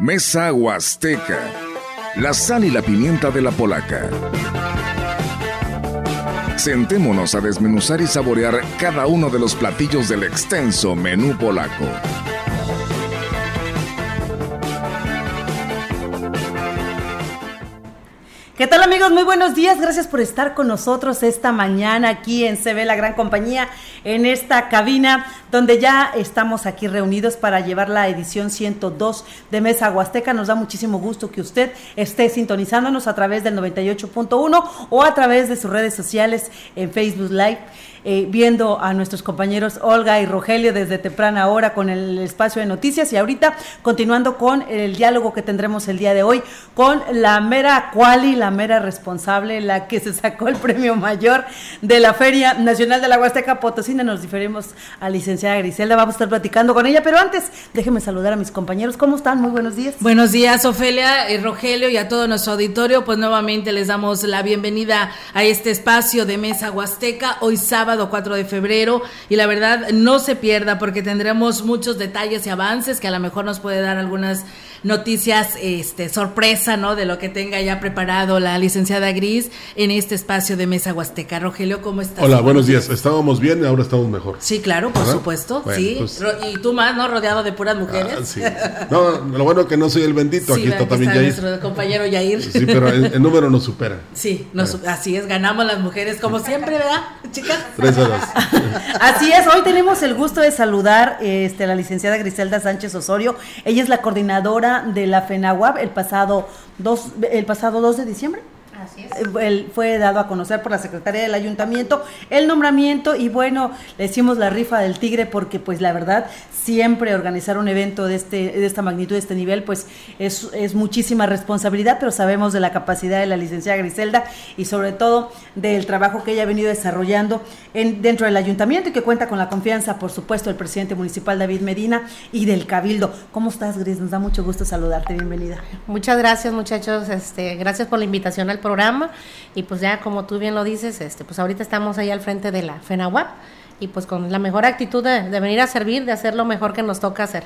Mesa Huasteca. La sal y la pimienta de la polaca. Sentémonos a desmenuzar y saborear cada uno de los platillos del extenso menú polaco. ¿Qué tal amigos? Muy buenos días. Gracias por estar con nosotros esta mañana aquí en CB La Gran Compañía, en esta cabina donde ya estamos aquí reunidos para llevar la edición 102 de Mesa Huasteca. Nos da muchísimo gusto que usted esté sintonizándonos a través del 98.1 o a través de sus redes sociales en Facebook Live eh, viendo a nuestros compañeros Olga y Rogelio desde temprana hora con el espacio de noticias y ahorita continuando con el diálogo que tendremos el día de hoy con la mera cuali, la mera responsable, la que se sacó el premio mayor de la Feria Nacional de la Huasteca Potosina. Nos diferimos a licenciada Griselda, vamos a estar platicando con ella, pero antes déjenme saludar a mis compañeros. ¿Cómo están? Muy buenos días. Buenos días, Ofelia, y Rogelio y a todo nuestro auditorio. Pues nuevamente les damos la bienvenida a este espacio de Mesa Huasteca. Hoy sábado 4 de febrero y la verdad no se pierda porque tendremos muchos detalles y avances que a lo mejor nos puede dar algunas noticias este sorpresa, ¿no? De lo que tenga ya preparado la licenciada Gris en este espacio de Mesa Huasteca. Rogelio, ¿cómo estás? Hola, buenos días. Estábamos bien, ahora estamos mejor. Sí, claro, por supuesto. sí. Pues y tú más, ¿no? Rodeado de puras mujeres. Ah, sí. No, lo bueno que no soy el bendito, aquí está también Yair. nuestro compañero Yair. Sí, pero el, número nos supera. Sí, así es, ganamos las mujeres como siempre, ¿verdad, chicas? Tres horas. así es, hoy tenemos el gusto de saludar este, a la licenciada Griselda Sánchez Osorio. Ella es la coordinadora de la FENAWAP el pasado 2, el pasado 2 de diciembre. Así es. fue dado a conocer por la secretaria del ayuntamiento el nombramiento y bueno, le hicimos la rifa del tigre porque pues la verdad siempre organizar un evento de, este, de esta magnitud, de este nivel, pues es, es muchísima responsabilidad, pero sabemos de la capacidad de la licenciada Griselda y sobre todo del trabajo que ella ha venido desarrollando en, dentro del ayuntamiento y que cuenta con la confianza, por supuesto, del presidente municipal David Medina y del Cabildo. ¿Cómo estás, Gris? Nos da mucho gusto saludarte, bienvenida. Muchas gracias, muchachos, este, gracias por la invitación al programa y pues ya como tú bien lo dices, este, pues ahorita estamos ahí al frente de la FENAWAP y pues con la mejor actitud de, venir a servir, de hacer lo mejor que nos toca hacer.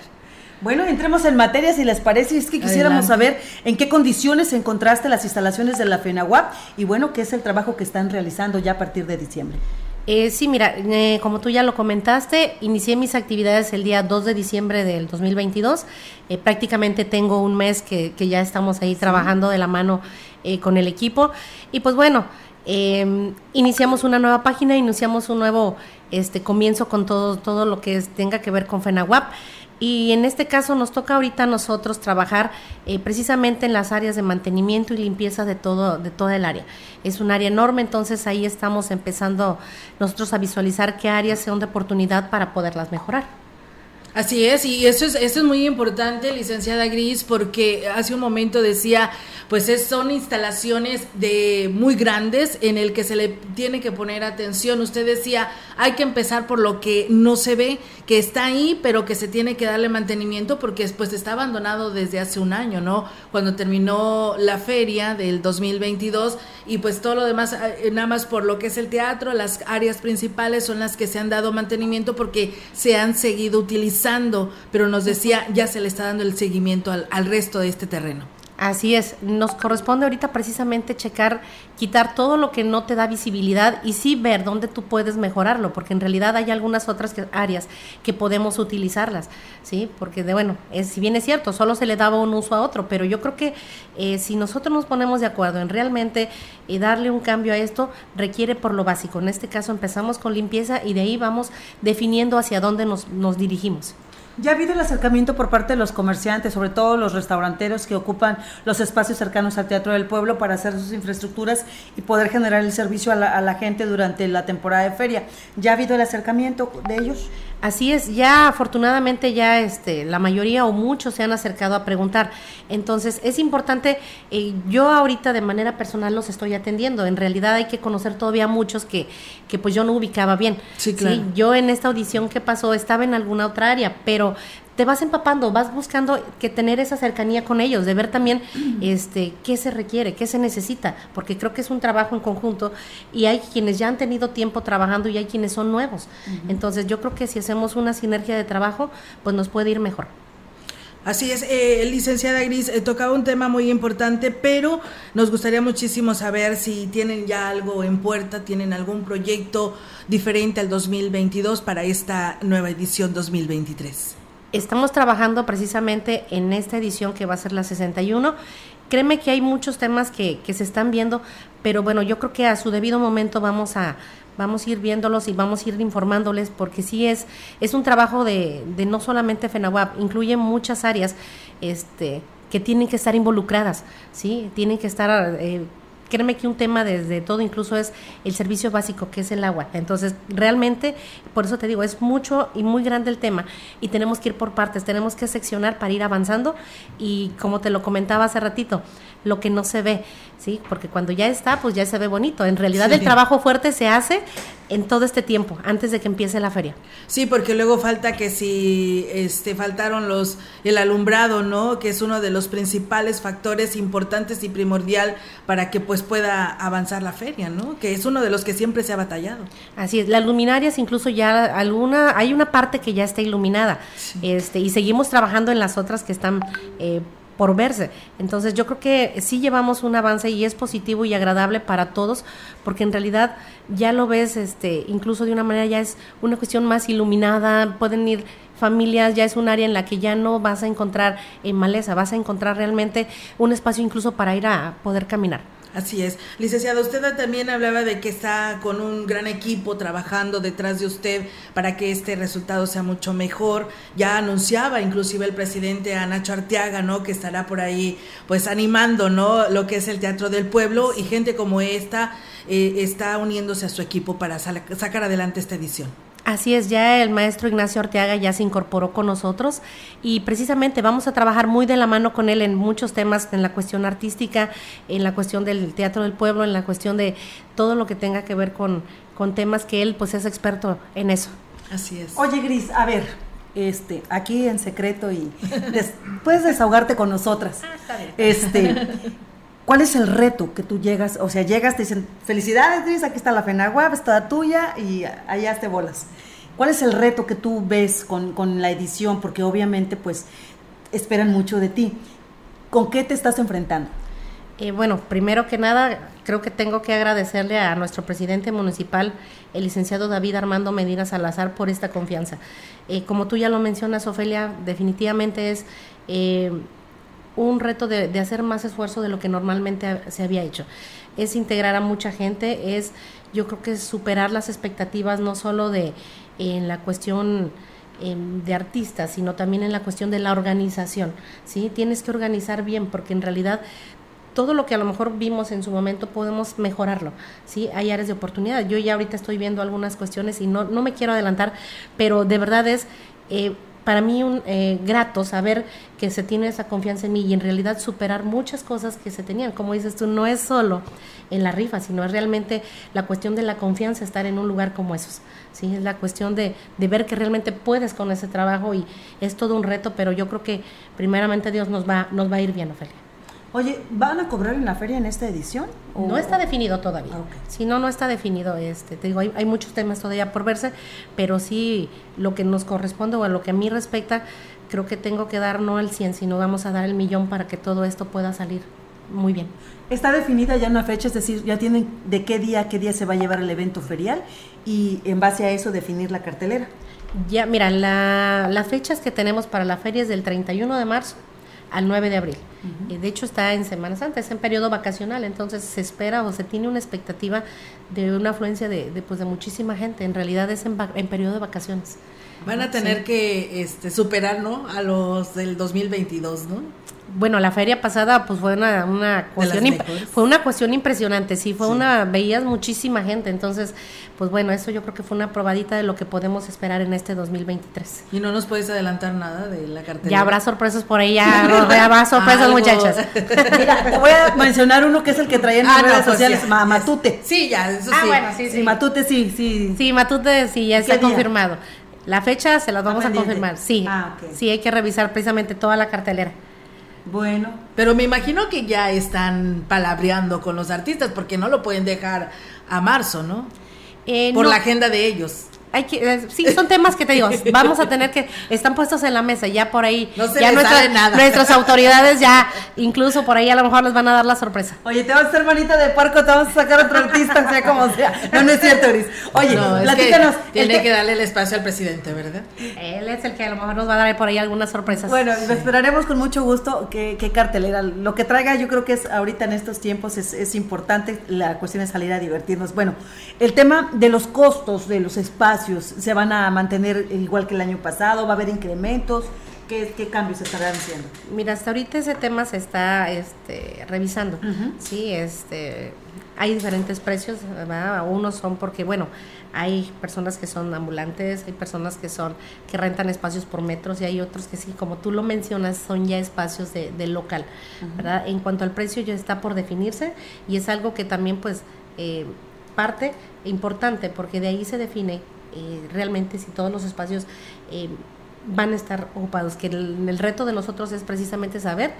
Bueno, entremos en materia, si les parece, es que quisiéramos saber en qué condiciones encontraste las instalaciones de la FENAWAP y bueno, qué es el trabajo que están realizando ya a partir de diciembre. Eh, sí, mira, eh, como tú ya lo comentaste, inicié mis actividades el día 2 de diciembre del 2022. Eh, prácticamente tengo un mes que, ya estamos ahí trabajando de la mano eh, con el equipo. Y pues bueno, Em, iniciamos una nueva página, iniciamos un nuevo este, comienzo con todo, todo lo que tenga que ver con FENAWAP. Y en este caso nos toca ahorita a nosotros trabajar eh, precisamente en las áreas de mantenimiento y limpieza de todo, de toda el área. Es un área enorme, entonces ahí estamos empezando nosotros a visualizar qué áreas son de oportunidad para poderlas mejorar. Así es, y eso es, eso es muy importante, licenciada Gris, porque hace un momento decía, pues es, son instalaciones de muy grandes en el que se le tiene que poner atención. Usted decía, hay que empezar por lo que no se ve, que está ahí, pero que se tiene que darle mantenimiento porque después está abandonado desde hace un año, ¿no? Cuando terminó la feria del 2022 y pues todo lo demás, eh, nada más por lo que es el teatro, las áreas principales son las que se han dado mantenimiento porque se han seguido utilizando, pero nos decía, ya se le está dando el seguimiento al, al resto de este terreno. Así es, nos corresponde ahorita precisamente checar, quitar todo lo que no te da visibilidad y sí ver dónde tú puedes mejorarlo, porque en realidad hay algunas otras áreas que podemos utilizarlas, ¿sí? Porque de bueno, es, si bien es cierto, solo se le daba un uso a otro, pero yo creo que eh, si nosotros nos ponemos de acuerdo en realmente eh, darle un cambio a esto, requiere por lo básico. En este caso empezamos con limpieza y de ahí vamos definiendo hacia dónde nos, nos dirigimos. Ya ha habido el acercamiento por parte de los comerciantes, sobre todo los restauranteros que ocupan los espacios cercanos al Teatro del Pueblo para hacer sus infraestructuras y poder generar el servicio a la, gente durante la temporada de feria. ¿Ya ha habido el acercamiento de ellos? Así es, ya afortunadamente ya este, la mayoría o muchos se han acercado a preguntar. Entonces es importante, eh, yo ahorita de manera personal los estoy atendiendo. En realidad hay que conocer todavía muchos que, que pues yo no ubicaba bien. Sí, claro. Yo en esta audición que pasó estaba en alguna otra área, pero te vas empapando, vas buscando que tener esa cercanía con ellos, de ver también este qué se requiere, qué se necesita, porque creo que es un trabajo en conjunto y hay quienes ya han tenido tiempo trabajando y hay quienes son nuevos. Entonces, yo creo que si hacemos una sinergia de trabajo, pues nos puede ir mejor. Así es, eh, licenciada Gris, eh, tocaba un tema muy importante, pero nos gustaría muchísimo saber si tienen ya algo en puerta, tienen algún proyecto diferente al 2022 para esta nueva edición 2023. Estamos trabajando precisamente en esta edición que va a ser la 61. Créeme que hay muchos temas que, que se están viendo, pero bueno, yo creo que a su debido momento vamos a, vamos a ir viéndolos y vamos a ir informándoles porque sí es, es un trabajo de, de no solamente FENAWAP, incluye muchas áreas este, que tienen que estar involucradas, ¿sí? Tienen que estar... Eh, créeme que un tema desde todo incluso es el servicio básico que es el agua. Entonces, realmente, por eso te digo, es mucho y muy grande el tema y tenemos que ir por partes, tenemos que seccionar para ir avanzando y como te lo comentaba hace ratito, lo que no se ve, ¿sí? Porque cuando ya está, pues ya se ve bonito. En realidad el trabajo fuerte se hace en todo este tiempo, antes de que empiece la feria. Sí, porque luego falta que si este faltaron los el alumbrado, ¿no? Que es uno de los principales factores importantes y primordial para que pues pueda avanzar la feria, ¿no? Que es uno de los que siempre se ha batallado. Así es, las luminarias incluso ya alguna hay una parte que ya está iluminada. Este y seguimos trabajando en las otras que están eh, por verse. Entonces yo creo que sí llevamos un avance y es positivo y agradable para todos, porque en realidad ya lo ves, este, incluso de una manera ya es una cuestión más iluminada, pueden ir familias, ya es un área en la que ya no vas a encontrar en maleza, vas a encontrar realmente un espacio incluso para ir a poder caminar. Así es. Licenciado, usted también hablaba de que está con un gran equipo trabajando detrás de usted para que este resultado sea mucho mejor. Ya anunciaba inclusive el presidente a Nacho Arteaga, ¿no? Que estará por ahí pues animando, ¿no? Lo que es el Teatro del Pueblo y gente como esta eh, está uniéndose a su equipo para sacar adelante esta edición. Así es, ya el maestro Ignacio Arteaga ya se incorporó con nosotros y precisamente vamos a trabajar muy de la mano con él en muchos temas, en la cuestión artística, en la cuestión del teatro del pueblo, en la cuestión de todo lo que tenga que ver con, con temas que él pues es experto en eso. Así es. Oye Gris, a ver, este, aquí en secreto y puedes desahogarte con nosotras. Ah, está bien. Este, ¿Cuál es el reto que tú llegas? O sea, llegas, te dicen, felicidades, Gris, aquí está la FENAGUAP, está tuya y allá te bolas. ¿Cuál es el reto que tú ves con, con, la edición? Porque obviamente, pues, esperan mucho de ti. ¿Con qué te estás enfrentando? Eh, bueno, primero que nada, creo que tengo que agradecerle a nuestro presidente municipal, el licenciado David Armando Medina Salazar, por esta confianza. Eh, como tú ya lo mencionas, Ofelia, definitivamente es... Eh, un reto de, hacer más esfuerzo de lo que normalmente se había hecho. Es integrar a mucha gente, es yo creo que es superar las expectativas no solo de en la cuestión em, de artistas, sino también en la cuestión de la organización. ¿sí? Tienes que organizar bien porque en realidad todo lo que a lo mejor vimos en su momento podemos mejorarlo, ¿sí? Hay áreas de oportunidad. Yo ya ahorita estoy viendo algunas cuestiones y no, no me quiero adelantar, pero de verdad es eh, para mí un eh, grato saber que se tiene esa confianza en mí y en realidad superar muchas cosas que se tenían. Como dices tú, no es solo en la rifa, sino es realmente la cuestión de la confianza estar en un lugar como esos. ¿sí? Es la cuestión de, de ver que realmente puedes con ese trabajo y es todo un reto, pero yo creo que primeramente Dios nos va, nos va a ir bien, Ofelia. Oye, ¿van a cobrar en la feria en esta edición? No está definido todavía. Ah, si no, no está definido. Este, te digo, hay, hay, muchos temas todavía por verse, pero sí lo que nos corresponde o a lo que a mí respecta, creo que tengo que dar no el 100, sino vamos a dar el millón para que todo esto pueda salir muy bien. Está definida ya una fecha, es decir, ya tienen de qué día, qué día se va a llevar el evento ferial y en base a eso definir la cartelera. Ya, mira, la, las fechas que tenemos para la feria es del 31 de marzo al 9 de abril. de hecho, está en Semana Santa, es en periodo vacacional, entonces se espera o se tiene una expectativa de una afluencia de, de pues, de muchísima gente. En realidad es en, en periodo de vacaciones. Van a tener que este, superar, ¿no? A los del 2022, ¿no? bueno, la feria pasada pues fue una, una cuestión fue una cuestión impresionante, sí, fue una veías muchísima gente, entonces pues bueno, eso yo creo que fue una probadita de lo que podemos esperar en este 2023. Y no nos puedes adelantar nada de la cartera. Ya habrá sorpresas por ahí, ya, habrá sorpresas, muchachas. Mira, te voy a mencionar uno que es el que traía en las ah, redes pues sociales, Matute. Sí, ya, eso ah, sí. bueno, sí, sí. Matute sí, sí. Sí, Matute sí, ya está confirmado. La fecha se las vamos a confirmar, sí. Ah, Sí, hay que revisar precisamente toda la cartelera. Bueno. Pero me imagino que ya están palabreando con los artistas porque no lo pueden dejar a marzo, ¿no? Eh, Por la agenda de ellos. Hay que, eh, sí, son temas que te digo, vamos a tener que, están puestos en la mesa, ya por ahí, no se ya nada. nuestras autoridades ya, incluso por ahí a lo mejor les van a dar la sorpresa. Oye, te vas a hacer manita de parco, te vamos a sacar otro artista, sea como sea. No, no es cierto, Oris. Oye, platícanos. tiene que darle el espacio al presidente, ¿verdad? Él es el que a lo mejor nos va a dar por ahí algunas sorpresas. Bueno, lo esperaremos con mucho gusto. ¿Qué, qué cartelera? Lo que traiga, yo creo que es ahorita en estos tiempos es, es importante. La cuestión es salir a divertirnos. Bueno, el tema de los costos de los espacios se van a mantener igual que el año pasado, va a haber incrementos. ¿Qué, qué cambios se estarán haciendo? Mira, hasta ahorita ese tema se está este, revisando. Sí, este, hay diferentes precios, ¿verdad? Unos son porque, bueno, hay personas que son ambulantes, hay personas que son que rentan espacios por metros y hay otros que sí, como tú lo mencionas, son ya espacios de, local, ¿verdad? En cuanto al precio ya está por definirse y es algo que también pues eh, parte importante porque de ahí se define eh, realmente si todos los espacios eh, van a estar ocupados, que el, reto de nosotros es precisamente saber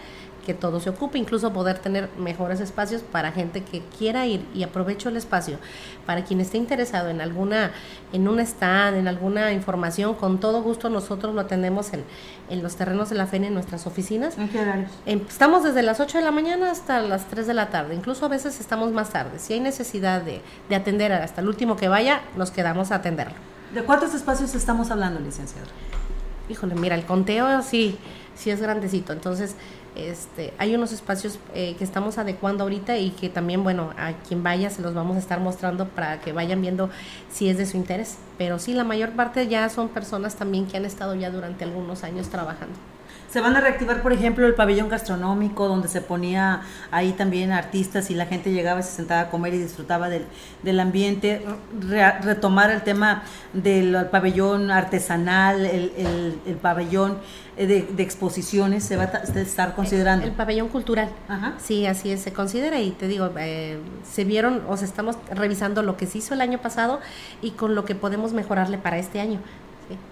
que todo se ocupe, incluso poder tener mejores espacios para gente que quiera ir y aprovecho el espacio para quien esté interesado en alguna, en un stand, en alguna información, con todo gusto nosotros lo atendemos en, en los terrenos de la FENE en nuestras oficinas. ¿En qué horarios? Estamos desde las 8 de la mañana hasta las 3 de la tarde, incluso a veces estamos más tarde. Si hay necesidad de, de atender hasta el último que vaya, nos quedamos a atenderlo. ¿De cuántos espacios estamos hablando, licenciado? híjole, mira, el conteo sí, sí es grandecito. Entonces, este, hay unos espacios eh, que estamos adecuando ahorita y que también, bueno, a quien vaya se los vamos a estar mostrando para que vayan viendo si es de su interés. Pero sí, la mayor parte ya son personas también que han estado ya durante algunos años trabajando. Se van a reactivar, por ejemplo, el pabellón gastronómico, donde se ponía ahí también artistas y la gente llegaba y se sentaba a comer y disfrutaba del, del ambiente. retomar el tema del pabellón artesanal, el, el, pabellón eh, de, exposiciones, se va a estar considerando. El, pabellón cultural. Ajá. Sí, así es, se considera y te digo, eh, se vieron, o sea, estamos revisando lo que se hizo el año pasado y con lo que podemos mejorarle para este año.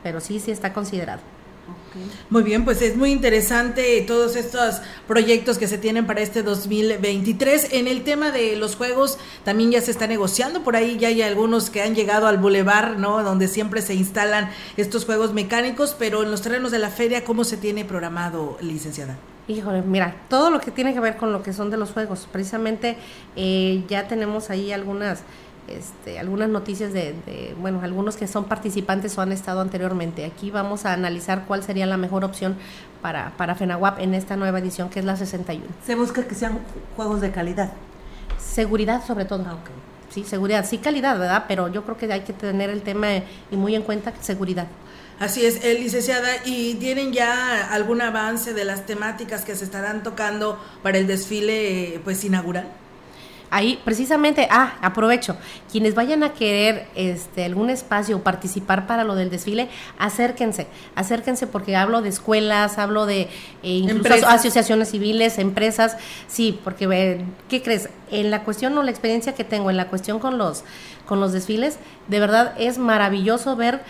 pero sí, sí está considerado. Muy bien, pues es muy interesante todos estos proyectos que se tienen para este 2023. En el tema de los juegos también ya se está negociando, por ahí ya hay algunos que han llegado al bulevar, ¿no? Donde siempre se instalan estos juegos mecánicos, pero en los terrenos de la feria, ¿cómo se tiene programado, licenciada? Híjole, mira, todo lo que tiene que ver con lo que son de los juegos, precisamente eh, ya tenemos ahí algunas este, algunas noticias de, bueno, algunos que son participantes o han estado anteriormente. Aquí vamos a analizar cuál sería la mejor opción para, para FENAWAP en esta nueva edición, que es la 61. Se busca que sean juegos de calidad. Seguridad sobre todo. Ah, Sí, seguridad, sí calidad, ¿verdad? Pero yo creo que hay que tener el tema y muy en cuenta seguridad. Así es, eh, licenciada, ¿y tienen ya algún avance de las temáticas que se estarán tocando para el desfile pues inaugural? Ahí precisamente, ah, aprovecho, quienes vayan a querer este, algún espacio o participar para lo del desfile, acérquense, acérquense porque hablo de escuelas, hablo de eh, incluso asociaciones civiles, empresas, sí, porque, ¿qué crees? En la cuestión o la experiencia que tengo, en la cuestión con los, con los desfiles, de verdad es maravilloso ver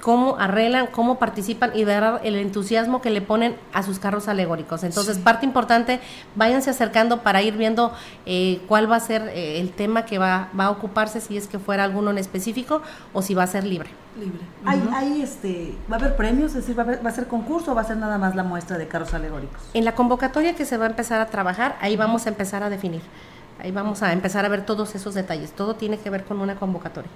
cómo arreglan, cómo participan y ver el entusiasmo que le ponen a sus carros alegóricos. Entonces, parte importante, váyanse acercando para ir viendo eh, cuál va a ser eh, el tema que va, va a ocuparse, si es que fuera alguno en específico o si va a ser libre. Libre. ¿Hay, este, ¿Va a haber premios? Es decir, ¿va a, ser concurso o va a ser nada más la muestra de carros alegóricos? En la convocatoria que se va a empezar a trabajar, ahí vamos a empezar a definir. Ahí vamos a empezar a ver todos esos detalles. Todo tiene que ver con una convocatoria.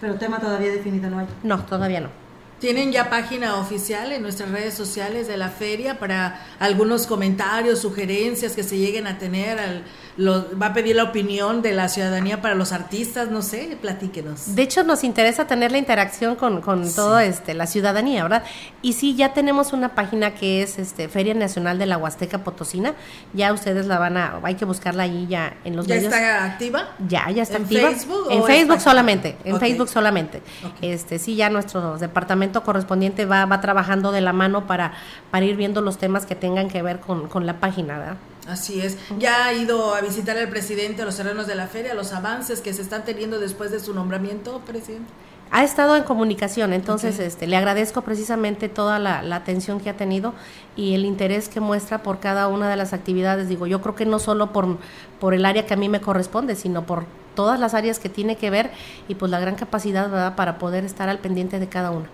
Pero tema todavía definido no hay. No, todavía no. Tienen ya página oficial en nuestras redes sociales de la feria para algunos comentarios, sugerencias que se lleguen a tener al, va a pedir la opinión de la ciudadanía para los artistas, no sé, platíquenos. De hecho, nos interesa tener la interacción con, con toda este, la ciudadanía, ¿verdad? Y sí, ya tenemos una página que es este Feria Nacional de la Huasteca Potosina, ya ustedes la van a, hay que buscarla ahí ya en los ¿Ya medios. ¿Ya está activa? Ya, ya está activa. Facebook en Facebook solamente, en Facebook solamente. Este, sí, ya nuestro departamento correspondiente va, va trabajando de la mano para, para ir viendo los temas que tengan que ver con, con la página, ¿verdad? Así es. Ya ha ido a visitar al presidente a los terrenos de la feria, los avances que se están teniendo después de su nombramiento, presidente. Ha estado en comunicación, entonces este, le agradezco precisamente toda la, atención que ha tenido y el interés que muestra por cada una de las actividades. Digo, yo creo que no solo por, por el área que a mí me corresponde, sino por todas las áreas que tiene que ver y pues la gran capacidad ¿verdad? para poder estar al pendiente de cada una.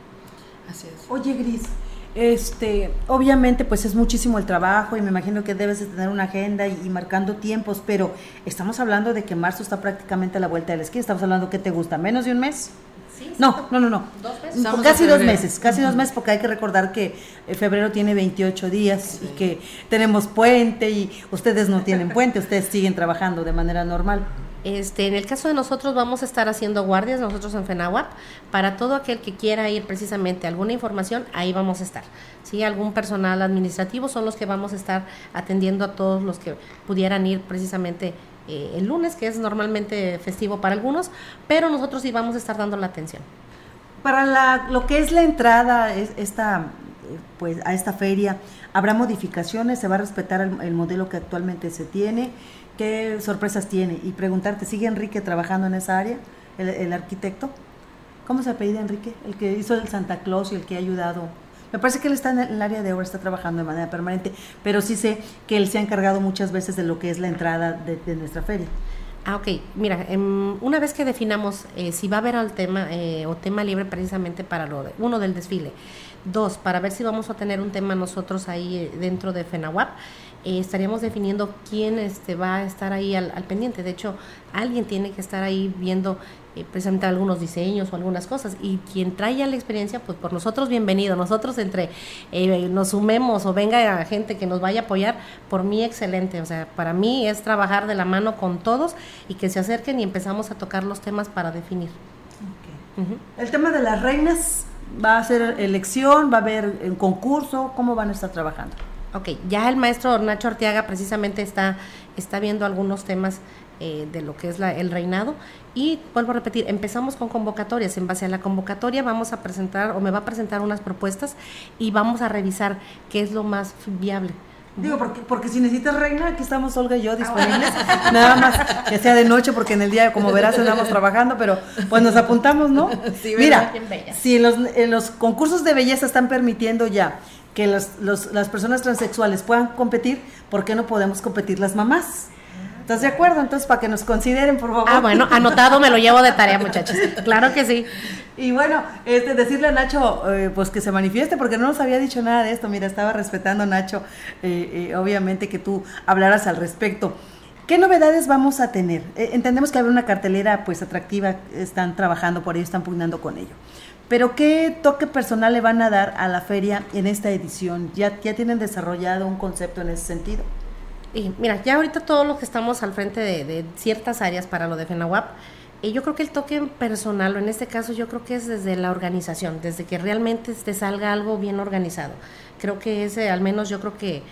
Así es. Oye, Gris, este, obviamente pues es muchísimo el trabajo y me imagino que debes de tener una agenda y, marcando tiempos, pero estamos hablando de que marzo está prácticamente a la vuelta de la esquina, estamos hablando que te gusta, menos de un mes. no, no, no, no. ¿Dos meses? Casi dos meses, casi dos meses, porque hay que recordar que eh, febrero tiene 28 días y que tenemos puente y ustedes no tienen puente, ustedes siguen trabajando de manera normal. Este, en el caso de nosotros vamos a estar haciendo guardias nosotros en FENAWAP para todo aquel que quiera ir precisamente alguna información, ahí vamos a estar. Si algún personal administrativo son los que vamos a estar atendiendo a todos los que pudieran ir precisamente eh, el lunes, que es normalmente festivo para algunos, pero nosotros sí vamos a estar dando la atención. Para lo que es la entrada pues, a esta feria, ¿habrá modificaciones? ¿Se va a respetar el modelo que actualmente se tiene? Qué sorpresas tiene y preguntarte, ¿sigue Enrique trabajando en esa área, el, arquitecto? ¿Cómo se apellida Enrique? El que hizo el Santa Claus y el que ha ayudado. Me parece que él está en el área de obra, está trabajando de manera permanente, pero sí sé que él se ha encargado muchas veces de lo que es la entrada de, nuestra feria. Ah, ok. Mira, em, una vez que definamos eh, si va a haber al tema eh, o tema libre precisamente para lo de, uno del desfile, dos, para ver si vamos a tener un tema nosotros ahí eh, dentro de FENAWAP, eh, estaríamos definiendo quién este, va a estar ahí al, pendiente. De hecho, alguien tiene que estar ahí viendo eh, presentar algunos diseños o algunas cosas. Y quien trae la experiencia, pues por nosotros bienvenido. Nosotros entre eh, nos sumemos o venga gente que nos vaya a apoyar, por mí excelente. O sea, para mí es trabajar de la mano con todos y que se acerquen y empezamos a tocar los temas para definir. El tema de las reinas, ¿va a ser elección? ¿Va a haber un concurso? ¿Cómo van a estar trabajando? Ok, ya el maestro Nacho Arteaga precisamente está, está viendo algunos temas eh, de lo que es la, el reinado. Y vuelvo a repetir, empezamos con convocatorias. En base a la convocatoria vamos a presentar o me va a presentar unas propuestas y vamos a revisar qué es lo más viable. Digo, porque, porque si necesitas reina, aquí estamos Olga y yo disponibles. Nada más que sea de noche, porque en el día, como verás, andamos trabajando, pero pues nos apuntamos, ¿no? Mira, si los, en los concursos de belleza están permitiendo ya que las personas transexuales puedan competir, ¿por qué no podemos competir las mamás? ¿Estás de acuerdo? Entonces, para que nos consideren, por favor. Ah, bueno, anotado me lo llevo de tarea, muchachos. Claro que sí. Y bueno, este, decirle a Nacho, eh, pues que se manifieste, porque no nos había dicho nada de esto. Mira, estaba respetando, Nacho, eh, eh, obviamente que tú hablaras al respecto. ¿Qué novedades vamos a tener? entendemos que habrá una cartelera pues atractiva, están trabajando por ello, están pugnando con ello. Pero ¿qué toque personal le van a dar a la feria en esta edición? ¿Ya, ya tienen desarrollado un concepto en ese sentido? Y mira, ya ahorita todo lo que estamos al frente de, ciertas áreas para lo de FENAWAP, y yo creo que el toque personal, o en este caso yo creo que es desde la organización, desde que realmente te salga algo bien organizado. Creo que ese, al menos yo creo que,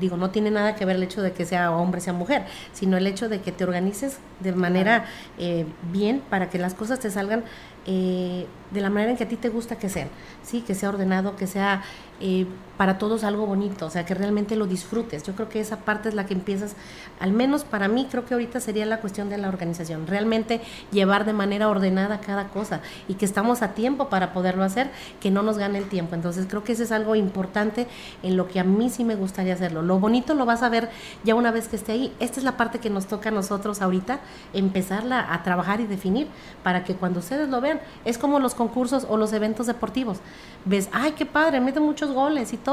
digo, no tiene nada que ver el hecho de que sea hombre, sea mujer, sino el hecho de que te organices de manera eh, bien para que las cosas te salgan eh, de la manera en que a ti te gusta que sean, sí, que sea ordenado, que sea eh, para todos algo bonito, o sea, que realmente lo disfrutes. Yo creo que esa parte es la que empiezas, al menos para mí, creo que ahorita sería la cuestión de la organización, realmente llevar de manera ordenada cada cosa y que estamos a tiempo para poderlo hacer, que no nos gane el tiempo. Entonces, creo que eso es algo importante en lo que a mí sí me gustaría hacerlo. Lo bonito lo vas a ver ya una vez que esté ahí. Esta es la parte que nos toca a nosotros ahorita, empezarla a trabajar y definir para que cuando ustedes lo vean, es como los concursos o los eventos deportivos. Ves, ay, qué padre, mete muchos goles y.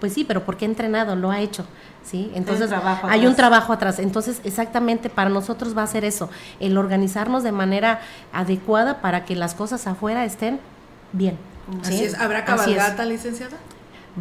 Pues sí, pero porque ha entrenado, lo ha hecho. ¿sí? Entonces hay un trabajo atrás. Entonces, exactamente para nosotros va a ser eso, el organizarnos de manera adecuada para que las cosas afuera estén bien. Así es. ¿Habrá cabalgata, licenciada?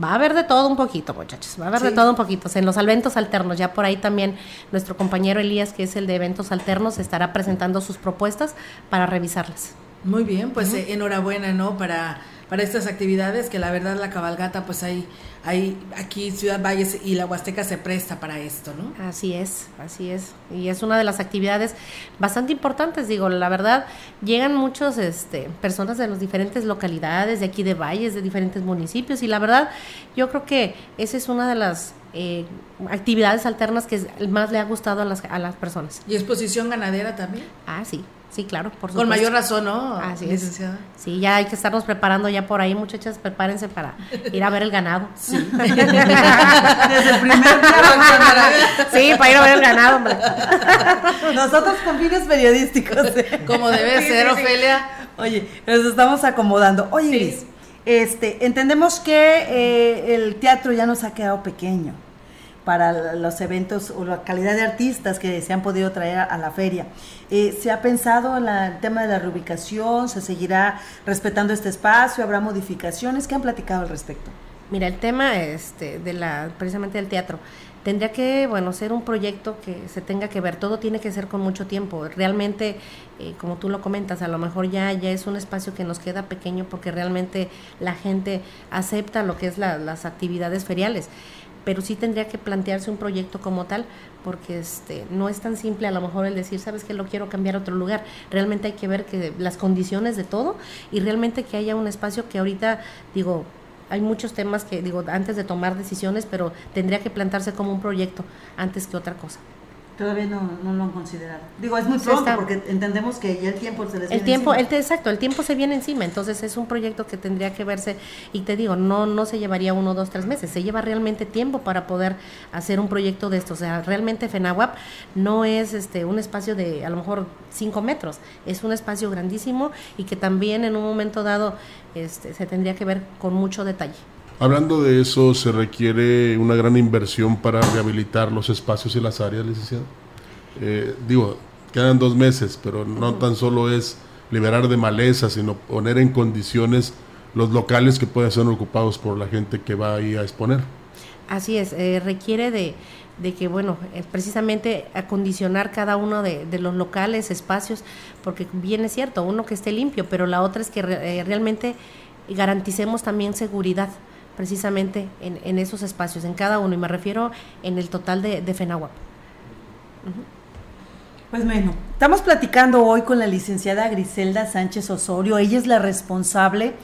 Va a haber de todo un poquito, muchachos. Va a haber de todo un poquito. En los eventos alternos, ya por ahí también nuestro compañero Elías, que es el de eventos alternos, estará presentando sus propuestas para revisarlas. Muy bien, pues eh, enhorabuena, ¿no? Para, para estas actividades, que la verdad la cabalgata, pues hay, hay aquí Ciudad Valles y la Huasteca se presta para esto, ¿no? Así es, así es. Y es una de las actividades bastante importantes, digo, la verdad, llegan muchos este, personas de las diferentes localidades, de aquí de Valles, de diferentes municipios, y la verdad, yo creo que esa es una de las eh, actividades alternas que más le ha gustado a las, a las personas. ¿Y exposición ganadera también? Ah, sí. Sí, claro, por supuesto. Con mayor razón, ¿no? Así licenciada. Es. Sí, ya hay que estarnos preparando ya por ahí, muchachas, prepárense para ir a ver el ganado. Sí. Desde el primer día. sí, para ir a ver el ganado, hombre. Nosotros con fines periodísticos. ¿eh? Como debe ser, Ofelia. Oye, nos estamos acomodando. Oye, este, entendemos que eh, el teatro ya nos ha quedado pequeño para los eventos o la calidad de artistas que se han podido traer a, la feria. Eh, ¿Se ha pensado en el tema de la reubicación? ¿Se seguirá respetando este espacio? ¿Habrá modificaciones? ¿Qué han platicado al respecto? Mira, el tema este, de la, precisamente del teatro, tendría que, bueno, ser un proyecto que se tenga que ver, todo tiene que ser con mucho tiempo. Realmente, eh, como tú lo comentas, a lo mejor ya, ya es un espacio que nos queda pequeño porque realmente la gente acepta lo que es las actividades feriales pero sí tendría que plantearse un proyecto como tal, porque este no es tan simple a lo mejor el decir, sabes que lo quiero cambiar a otro lugar. Realmente hay que ver que las condiciones de todo y realmente que haya un espacio que ahorita digo hay muchos temas que digo antes de tomar decisiones, pero tendría que plantarse como un proyecto antes que otra cosa. Todavía no, no, lo han considerado. Digo, es muy pronto porque entendemos que ya el tiempo se les el tiempo, El, exacto, el tiempo se viene encima, entonces es un proyecto que tendría que verse y te digo, no no se llevaría uno, dos, tres meses, se lleva realmente tiempo para poder hacer un proyecto de esto. O sea, realmente FENAWAP no es este un espacio de a lo mejor cinco metros, es un espacio grandísimo y que también en un momento dado este, se tendría que ver con mucho detalle. Hablando de eso, ¿se requiere una gran inversión para rehabilitar los espacios y las áreas, licenciado? Eh, digo, quedan dos meses, pero no tan solo es liberar de maleza, sino poner en condiciones los locales que pueden ser ocupados por la gente que va ahí a exponer. Así es, eh, requiere de, que, bueno, eh, precisamente acondicionar cada uno de, los locales, espacios, porque bien es cierto, uno que esté limpio, pero la otra es que realmente garanticemos también seguridad precisamente en, esos espacios, en cada uno, y me refiero en el total de, de FENAWAP. Pues bueno, estamos platicando hoy con la licenciada Griselda Sánchez Osorio, ella es la responsable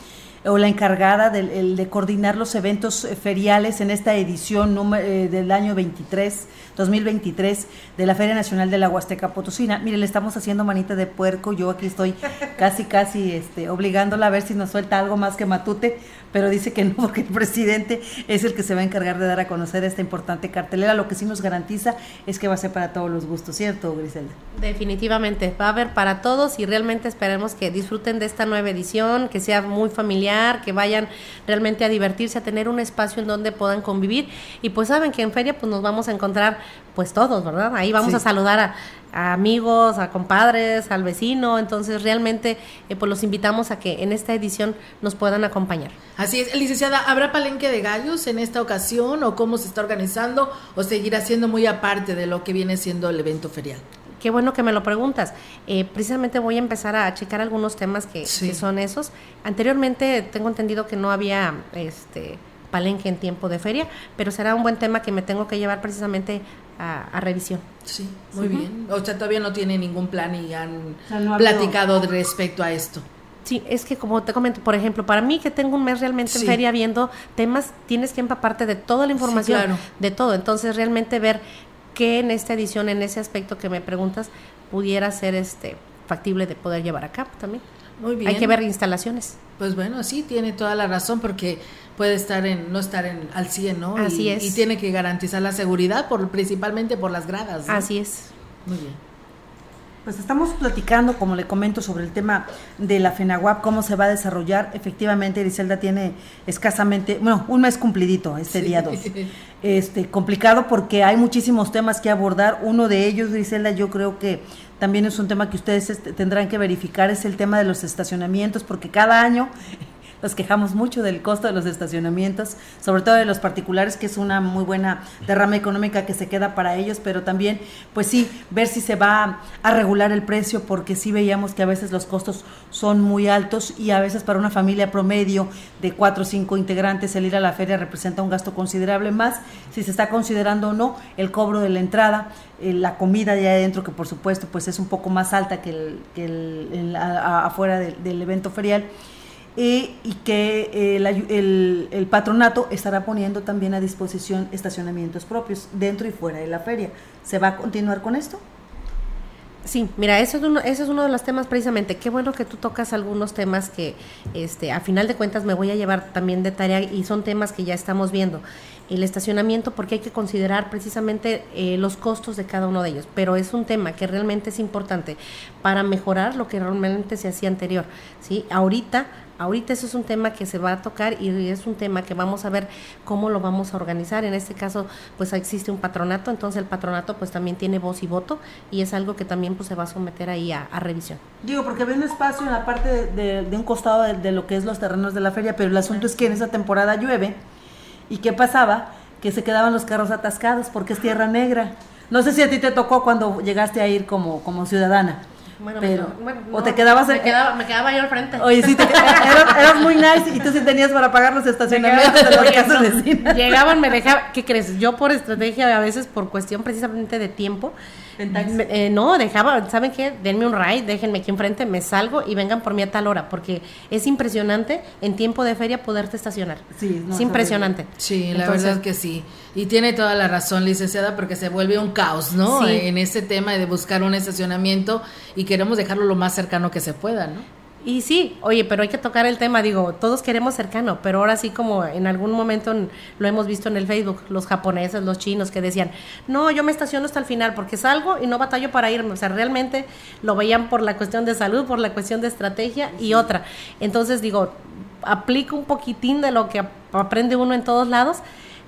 o la encargada de, de coordinar los eventos feriales en esta edición eh, del año 23 2023 de la Feria Nacional de la Huasteca Potosina. Mire, le estamos haciendo manita de puerco, yo aquí estoy casi, casi este, obligándola a ver si nos suelta algo más que matute, pero dice que no, porque el presidente es el que se va a encargar de dar a conocer esta importante cartelera. Lo que sí nos garantiza es que va a ser para todos los gustos, ¿cierto, Griselda? Definitivamente, va a haber para todos y realmente esperemos que disfruten de esta nueva edición, que sea muy familiar, que vayan realmente a divertirse, a tener un espacio en donde puedan convivir. Y pues saben que en feria pues nos vamos a encontrar pues todos, ¿verdad? Ahí vamos a saludar a, amigos, a compadres, al vecino, entonces realmente eh, pues los invitamos a que en esta edición nos puedan acompañar. Así es, licenciada, ¿habrá palenque de gallos en esta ocasión o cómo se está organizando o seguirá siendo muy aparte de lo que viene siendo el evento ferial? Qué bueno que me lo preguntas. Eh, precisamente voy a empezar a checar algunos temas que, que son esos. Anteriormente tengo entendido que no había este Palenque en tiempo de feria, pero será un buen tema que me tengo que llevar precisamente a, revisión. Sí, muy bien. O sea, todavía no tiene ningún plan y han platicado respecto a esto. Sí, es que como te comento, por ejemplo, para mí que tengo un mes realmente en feria viendo temas, tienes que empaparte de toda la información, de todo. Entonces, realmente ver qué en esta edición, en ese aspecto que me preguntas, pudiera ser este factible de poder llevar a cabo también. Muy bien. Hay que ver instalaciones. Pues bueno, sí, tiene toda la razón porque puede estar en no estar en al 100, ¿no? Así y, es. Y tiene que garantizar la seguridad por principalmente por las gradas. Así es. Muy bien. Pues estamos platicando, como le comento, sobre el tema de la FENAWAP, cómo se va a desarrollar. Efectivamente, Griselda tiene escasamente, bueno, un mes cumplidito, este día 2. Este, complicado porque hay muchísimos temas que abordar. Uno de ellos, Griselda, yo creo que también es un tema que ustedes este, tendrán que verificar, es el tema de los estacionamientos, porque cada año nos quejamos mucho del costo de los estacionamientos, sobre todo de los particulares, que es una muy buena derrama económica que se queda para ellos, pero también, pues sí, ver si se va a regular el precio, porque sí veíamos que a veces los costos son muy altos y a veces para una familia promedio de cuatro o cinco integrantes el ir a la feria representa un gasto considerable más, si se está considerando o no el cobro de la entrada, eh, la comida de adentro, que por supuesto pues es un poco más alta que el, que el, afuera del evento ferial y, que eh, el, el, patronato estará poniendo también a disposición estacionamientos propios dentro y fuera de la feria. ¿Se va a continuar con esto? Sí, mira, eso es, uno, eso es uno de los temas precisamente. Qué bueno que tú tocas algunos temas que, este, a final de cuentas, me voy a llevar también de tarea y son temas que ya estamos viendo. El estacionamiento, porque hay que considerar precisamente eh, los costos de cada uno de ellos. Pero es un tema que realmente es importante para mejorar lo que realmente se hacía anterior. ¿sí? Ahorita Ahorita eso es un tema que se va a tocar y es un tema que vamos a ver cómo lo vamos a organizar. En este caso, pues existe un patronato, entonces el patronato pues también tiene voz y voto y es algo que también pues se va a someter ahí a, revisión. Digo, porque había un espacio en la parte de, un costado de, lo que es los terrenos de la feria, pero el asunto es que en esa temporada llueve y ¿qué pasaba? Que se quedaban los carros atascados porque es tierra negra. No sé si a ti te tocó cuando llegaste a ir como, como ciudadana. Bueno, pero, bueno, o te quedabas me, quedaba, me quedaba yo al frente. Oye, sí, te, eras, muy nice y tú sí tenías para pagar los estacionamientos de casas. Llegaban, me dejaban, ¿qué crees? Yo por estrategia, a veces por cuestión precisamente de tiempo, eh, no, dejaba, ¿saben qué? Denme un ride, déjenme aquí enfrente, me salgo y vengan por mí a tal hora, porque es impresionante en tiempo de feria poderte estacionar. Sí, es impresionante. Sí, la verdad que sí. Y tiene toda la razón, licenciada, porque se vuelve un caos, ¿no? En ese tema de buscar un estacionamiento y queremos dejarlo lo más cercano que se pueda, ¿no? Y sí, oye, pero hay que tocar el tema, digo, todos queremos cercano, pero ahora sí como en algún momento lo hemos visto en el Facebook, los japoneses, los chinos que decían, no, yo me estaciono hasta el final porque salgo y no batallo para irme, o sea, realmente lo veían por la cuestión de salud, por la cuestión de estrategia y otra. Entonces digo, aplico un poquitín de lo que aprende uno en todos lados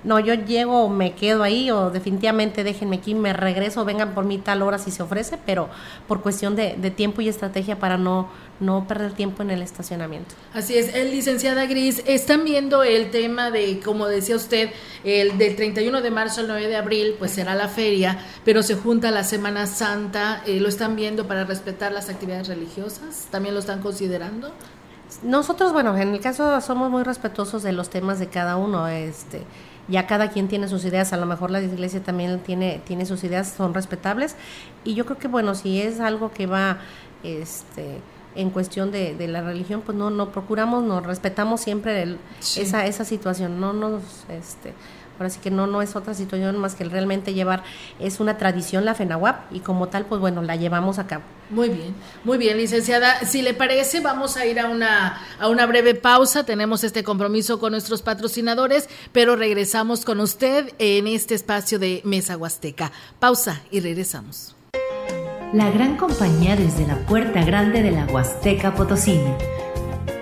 no, yo llego, me quedo ahí o definitivamente déjenme aquí, me regreso, vengan por mí tal hora si se ofrece, pero por cuestión de, tiempo y estrategia para no, no perder tiempo en el estacionamiento. Así es, el licenciada Gris, están viendo el tema de, como decía usted, el del 31 de marzo al 9 de abril, pues será la feria, pero se junta la Semana Santa, eh, ¿lo están viendo para respetar las actividades religiosas? ¿También lo están considerando? Nosotros, bueno, en el caso somos muy respetuosos de los temas de cada uno, este ya cada quien tiene sus ideas, a lo mejor la iglesia también tiene, tiene sus ideas, son respetables, y yo creo que bueno, si es algo que va este en cuestión de, de la religión, pues no, no procuramos, nos respetamos siempre esa, esa situación, no nos este Ahora sí que no, no es otra situación más que el realmente llevar, es una tradición la FENAWAP y como tal, pues bueno, la llevamos a cabo. Muy bien, muy bien, licenciada. Si le parece, vamos a ir a una, a una breve pausa. Tenemos este compromiso con nuestros patrocinadores, pero regresamos con usted en este espacio de Mesa Huasteca. Pausa y regresamos. La gran compañía desde la puerta grande de la Huasteca Potosina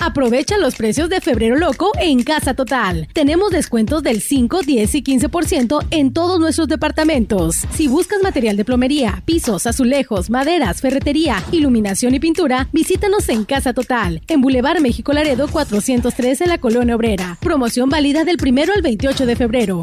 Aprovecha los precios de febrero loco en Casa Total. Tenemos descuentos del 5, 10 y 15% en todos nuestros departamentos. Si buscas material de plomería, pisos, azulejos, maderas, ferretería, iluminación y pintura, visítanos en Casa Total, en Boulevard México Laredo 403 en la Colonia Obrera. Promoción válida del primero al 28 de febrero.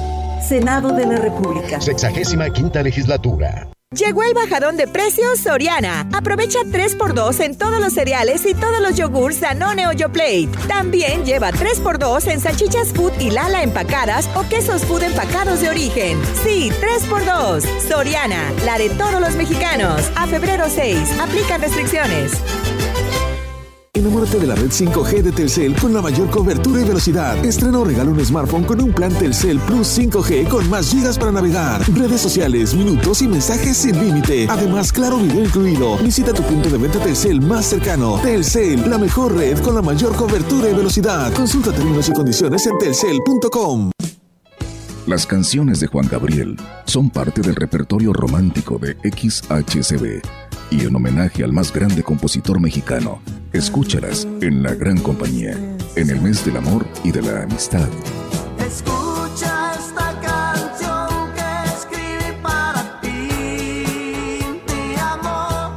Senado de la República. Sexagésima quinta legislatura. Llegó el bajadón de precios Soriana. Aprovecha 3x2 en todos los cereales y todos los yogurts Danone o Yoplait. También lleva 3x2 en salchichas Food y Lala empacadas o quesos Food empacados de origen. Sí, 3x2. Soriana, la de todos los mexicanos. A febrero 6. Aplican restricciones. Enamórate de la red 5G de Telcel con la mayor cobertura y velocidad. Estrena o regala un smartphone con un plan Telcel Plus 5G con más gigas para navegar, redes sociales, minutos y mensajes sin límite. Además, claro video incluido. Visita tu punto de venta Telcel más cercano. Telcel, la mejor red con la mayor cobertura y velocidad. Consulta términos y condiciones en telcel.com. Las canciones de Juan Gabriel son parte del repertorio romántico de XHCB y en homenaje al más grande compositor mexicano, escúchalas en La Gran Compañía, en el mes del amor y de la amistad. Escucha esta canción que escribí para ti. Te amo.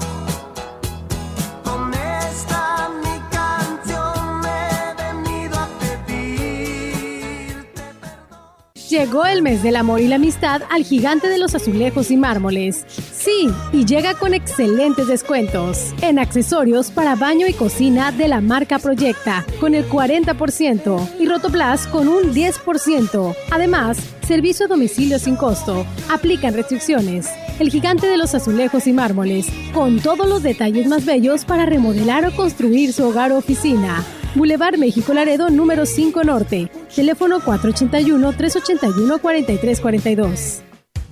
Con esta mi canción me he venido a pedir. Llegó el mes del amor y la amistad al gigante de los azulejos y mármoles. Sí, y llega con excelentes descuentos en accesorios para baño y cocina de la marca Proyecta con el 40% y Rotoplas con un 10%. Además, servicio a domicilio sin costo. Aplican restricciones. El gigante de los azulejos y mármoles, con todos los detalles más bellos para remodelar o construir su hogar o oficina. Boulevard México Laredo número 5 Norte. Teléfono 481-381-4342.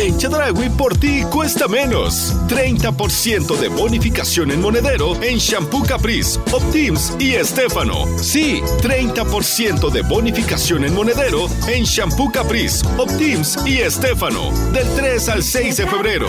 En Chedragui por ti cuesta menos. 30% de bonificación en monedero en Shampoo Caprice, Optims y Estefano. Sí, 30% de bonificación en monedero en Shampoo Caprice, Optims y Estefano. Del 3 al 6 de febrero.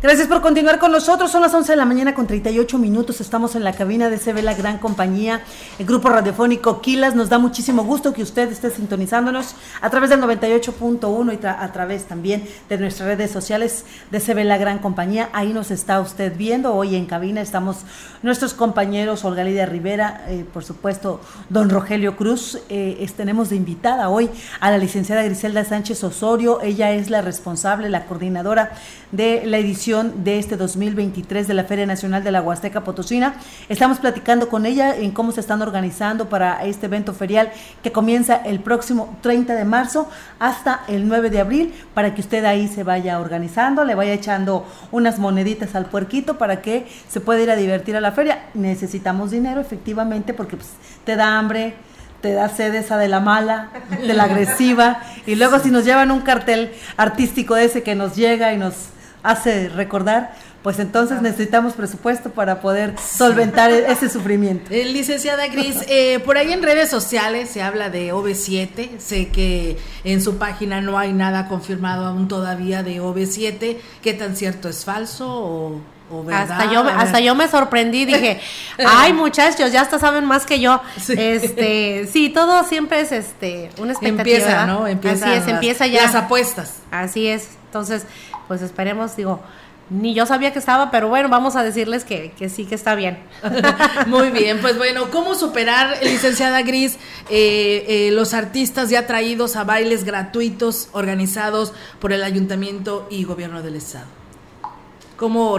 Gracias por continuar con nosotros. Son las 11 de la mañana con 38 minutos. Estamos en la cabina de CB La Gran Compañía, el grupo radiofónico Quilas. Nos da muchísimo gusto que usted esté sintonizándonos a través del 98.1 y a través también de nuestras redes sociales de CB La Gran Compañía. Ahí nos está usted viendo. Hoy en cabina estamos nuestros compañeros Olga Lidia Rivera, eh, por supuesto, don Rogelio Cruz. Eh, es, tenemos de invitada hoy a la licenciada Griselda Sánchez Osorio. Ella es la responsable, la coordinadora de la edición de este 2023 de la Feria Nacional de la Huasteca Potosina. Estamos platicando con ella en cómo se están organizando para este evento ferial que comienza el próximo 30 de marzo hasta el 9 de abril para que usted ahí se vaya organizando, le vaya echando unas moneditas al puerquito para que se pueda ir a divertir a la feria. Necesitamos dinero efectivamente porque pues, te da hambre, te da sed esa de la mala, de la agresiva, y luego si nos llevan un cartel artístico ese que nos llega y nos hace recordar, pues entonces necesitamos presupuesto para poder solventar ese sufrimiento. Eh, licenciada Gris, eh, por ahí en redes sociales se habla de OV7, sé que en su página no hay nada confirmado aún todavía de OV7, ¿qué tan cierto es falso o, o verdad? Hasta yo, hasta yo me sorprendí, dije, ay muchachos, ya hasta saben más que yo. Sí. Este, sí, todo siempre es este una expectativa. Empieza, ¿no? Empieza Así es, las, empieza ya. Las apuestas. Así es. Entonces, pues esperemos, digo, ni yo sabía que estaba, pero bueno, vamos a decirles que, que sí que está bien. Muy bien, pues bueno, ¿cómo superar, licenciada Gris, eh, eh, los artistas ya traídos a bailes gratuitos organizados por el ayuntamiento y gobierno del estado? ¿Cómo,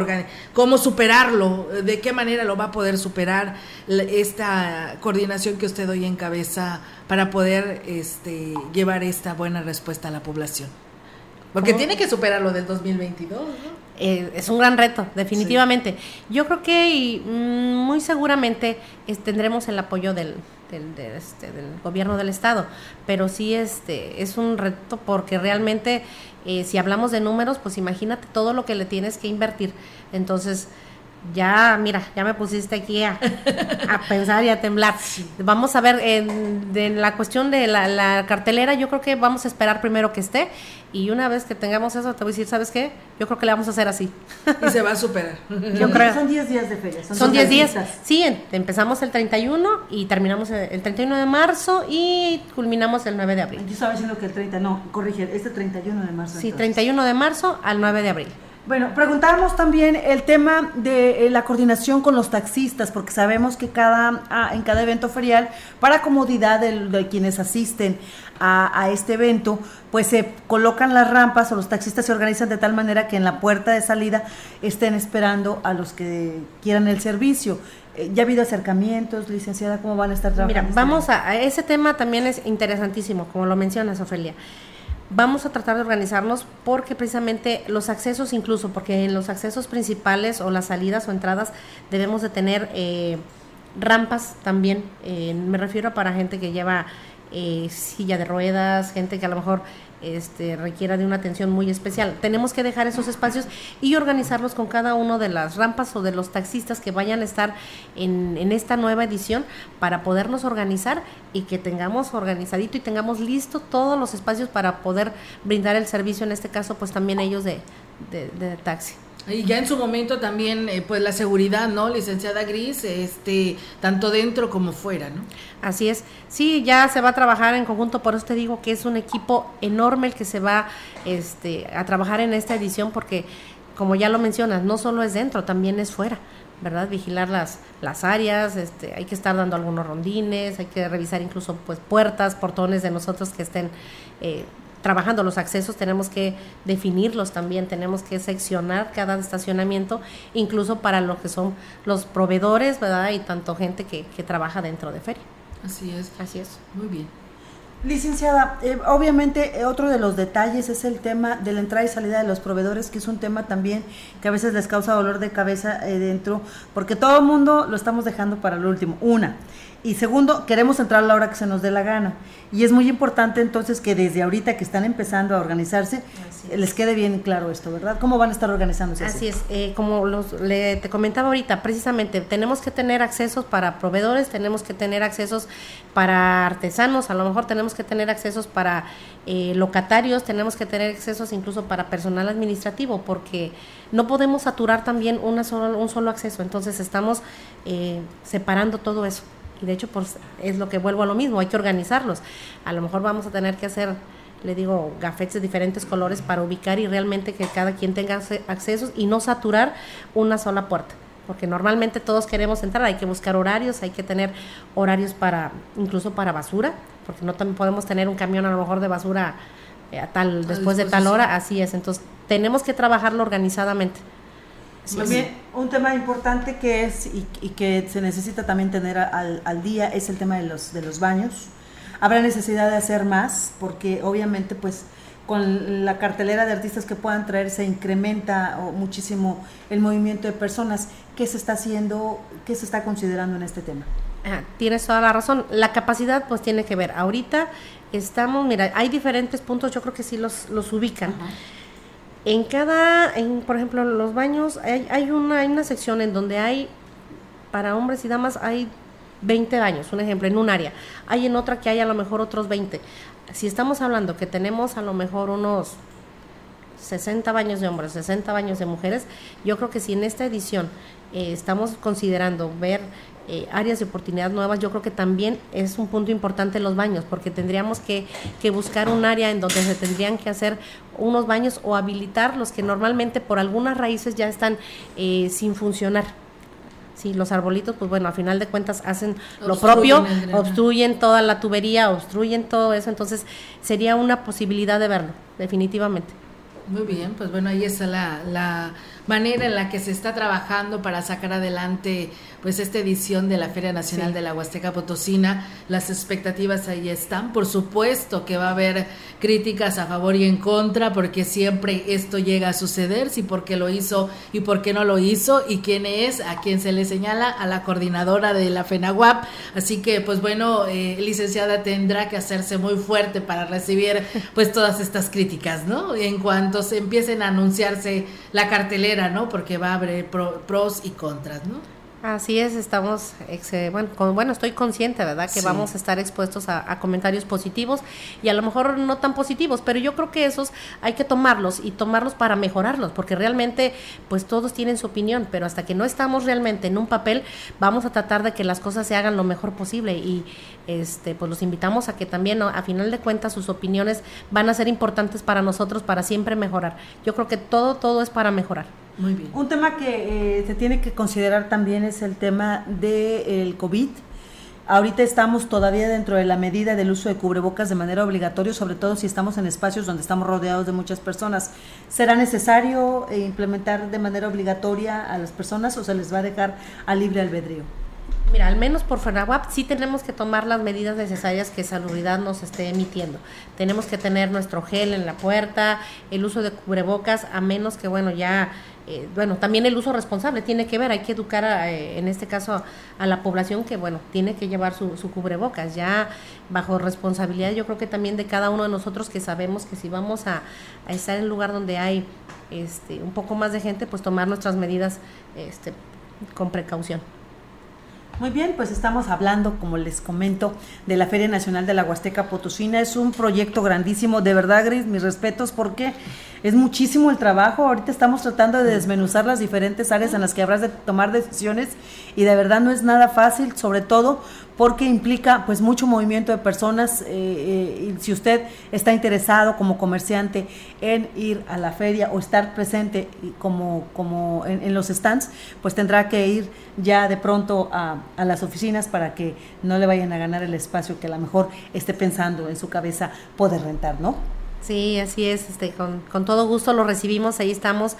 ¿Cómo superarlo? ¿De qué manera lo va a poder superar esta coordinación que usted hoy encabeza para poder este, llevar esta buena respuesta a la población? Porque tiene que superar lo del 2022, ¿no? Eh, es un gran reto, definitivamente. Sí. Yo creo que y, mm, muy seguramente es, tendremos el apoyo del, del, de este, del, gobierno del estado, pero sí este es un reto porque realmente eh, si hablamos de números, pues imagínate todo lo que le tienes que invertir. Entonces, Ya, mira, ya me pusiste aquí a, a pensar y a temblar. Vamos a ver, en, de la cuestión de la, la cartelera, yo creo que vamos a esperar primero que esté y una vez que tengamos eso, te voy a decir, ¿sabes qué? Yo creo que le vamos a hacer así. Y se va a superar. Yo creo. Son 10 días de feria. Son 10 días. Sí, empezamos el 31 y terminamos el el 31 de marzo y culminamos el 9 de abril. Yo estaba diciendo que el 30, no, corrige, este 31 de marzo. Sí, entonces. 31 de marzo al 9 de abril. Bueno, preguntarnos también el tema de eh, la coordinación con los taxistas, porque sabemos que cada ah, en cada evento ferial, para comodidad de, quienes asisten a, a este evento, pues se colocan las rampas o los taxistas se organizan de tal manera que en la puerta de salida estén esperando a los que quieran el servicio. Eh, ¿Ya ha habido acercamientos, licenciada? ¿Cómo van a estar trabajando? Mira, este vamos a, a ese tema también es interesantísimo, como lo mencionas, Ofelia. Vamos a tratar de organizarnos porque precisamente los accesos, incluso porque en los accesos principales o las salidas o entradas debemos de tener eh, rampas también. eh, me refiero para gente que lleva eh, silla de ruedas, gente que a lo mejor este, requiera de una atención muy especial. Tenemos que dejar esos espacios y organizarlos con cada uno de las rampas o de los taxistas que vayan a estar en, en esta nueva edición para podernos organizar y que tengamos organizadito y tengamos listo todos los espacios para poder brindar el servicio, en este caso pues también ellos de, de, de taxi. Y ya en su momento también, eh, pues la seguridad, ¿no? Licenciada Gris, este, tanto dentro como fuera, ¿no? Así es. Sí, ya se va a trabajar en conjunto, por eso te digo que es un equipo enorme el que se va este, a trabajar en esta edición porque, como ya lo mencionas, no solo es dentro, también es fuera. ¿verdad? Vigilar las, las áreas, este, hay que estar dando algunos rondines, hay que revisar incluso pues puertas, portones de nosotros que estén eh, trabajando los accesos, tenemos que definirlos también, tenemos que seccionar cada estacionamiento, incluso para lo que son los proveedores, ¿verdad? Y tanto gente que, que trabaja dentro de feria. Así es. Así es. Muy bien. Licenciada, eh, obviamente eh, otro de los detalles es el tema de la entrada y salida de los proveedores, que es un tema también que a veces les causa dolor de cabeza eh, dentro, porque todo el mundo lo estamos dejando para lo último. Una. Y segundo, queremos entrar a la hora que se nos dé la gana. Y es muy importante entonces que desde ahorita que están empezando a organizarse, les quede bien claro esto, ¿verdad? ¿Cómo van a estar organizándose? Así es, eh, como los, le, te comentaba ahorita, precisamente tenemos que tener accesos para proveedores, tenemos que tener accesos para artesanos, a lo mejor tenemos que tener accesos para eh, locatarios, tenemos que tener accesos incluso para personal administrativo, porque no podemos saturar también una solo, un solo acceso, entonces estamos eh, separando todo eso. Y de hecho, pues es lo que vuelvo a lo mismo, hay que organizarlos. A lo mejor vamos a tener que hacer le digo, gafetes de diferentes colores para ubicar y realmente que cada quien tenga acce- accesos y no saturar una sola puerta. Porque normalmente todos queremos entrar, hay que buscar horarios, hay que tener horarios para, incluso para basura, porque no también podemos tener un camión a lo mejor de basura eh, a tal, después de tal hora, así es. Entonces, tenemos que trabajarlo organizadamente. Es. También un tema importante que es y, y que se necesita también tener al, al día es el tema de los, de los baños. Habrá necesidad de hacer más porque obviamente pues con la cartelera de artistas que puedan traer se incrementa muchísimo el movimiento de personas. ¿Qué se está haciendo? ¿Qué se está considerando en este tema? Ah, tienes toda la razón. La capacidad pues tiene que ver. Ahorita estamos, mira, hay diferentes puntos, yo creo que sí los, los ubican. En cada, en, por ejemplo, los baños, hay, hay, una, hay una sección en donde hay, para hombres y damas, hay 20 baños, un ejemplo, en un área. Hay en otra que hay a lo mejor otros 20. Si estamos hablando que tenemos a lo mejor unos 60 baños de hombres, 60 baños de mujeres, yo creo que si en esta edición eh, estamos considerando ver eh, áreas de oportunidad nuevas, yo creo que también es un punto importante los baños, porque tendríamos que, que buscar un área en donde se tendrían que hacer unos baños o habilitar los que normalmente por algunas raíces ya están eh, sin funcionar. Sí, los arbolitos, pues bueno, a final de cuentas hacen lo propio, obstruyen toda la tubería, obstruyen todo eso, entonces sería una posibilidad de verlo, definitivamente. Muy bien, pues bueno, ahí está la, la manera en la que se está trabajando para sacar adelante pues esta edición de la Feria Nacional Sí. de la Huasteca Potosina. Las expectativas ahí están. Por supuesto que va a haber críticas a favor y en contra, porque siempre esto llega a suceder, si por qué lo hizo y por qué no lo hizo, y quién es, a quién se le señala, a la coordinadora de la FENAWAP. Así que, pues bueno, eh, licenciada tendrá que hacerse muy fuerte para recibir pues todas estas críticas, ¿no? En cuanto se empiecen a anunciarse la cartelera, ¿no? Porque va a haber pro- pros y contras, ¿no? Así es, estamos, eh, bueno, con- bueno, estoy consciente, ¿verdad? Que Sí. vamos a estar expuestos a, a comentarios positivos y a lo mejor no tan positivos, pero yo creo que esos hay que tomarlos y tomarlos para mejorarlos, porque realmente, pues todos tienen su opinión, pero hasta que no estamos realmente en un papel, vamos a tratar de que las cosas se hagan lo mejor posible y, este, pues los invitamos a que también, a final de cuentas, sus opiniones van a ser importantes para nosotros para siempre mejorar. Yo creo que todo, todo es para mejorar. Muy bien. Un tema que eh, se tiene que considerar también es el tema del COVID. Ahorita estamos todavía dentro de la medida del uso de cubrebocas de manera obligatoria, sobre todo si estamos en espacios donde estamos rodeados de muchas personas. ¿Será necesario eh, implementar de manera obligatoria a las personas o se les va a dejar a libre albedrío? Mira, al menos por FENAWAP sí tenemos que tomar las medidas necesarias que Salubridad nos esté emitiendo. Tenemos que tener nuestro gel en la puerta, el uso de cubrebocas, a menos que, bueno, ya, eh, bueno, también el uso responsable tiene que ver, hay que educar, a, eh, en este caso, a la población que, bueno, tiene que llevar su, su cubrebocas, ya bajo responsabilidad, yo creo que también de cada uno de nosotros que sabemos que si vamos a, a estar en un lugar donde hay este, un poco más de gente, pues tomar nuestras medidas este, con precaución. Muy bien, pues estamos hablando, como les comento, de la Feria Nacional de la Huasteca Potosina. Es un proyecto grandísimo, de verdad, Gris, mis respetos, porque es muchísimo el trabajo. Ahorita estamos tratando de desmenuzar las diferentes áreas en las que habrás de tomar decisiones y de verdad no es nada fácil, sobre todo porque implica pues mucho movimiento de personas. eh, eh, y si usted está interesado como comerciante en ir a la feria o estar presente como, como en, los stands, pues tendrá que ir ya de pronto a, a las oficinas para que no le vayan a ganar el espacio que a lo mejor esté pensando en su cabeza poder rentar, ¿no? Sí, así es, este, con, con todo gusto lo recibimos, ahí estamos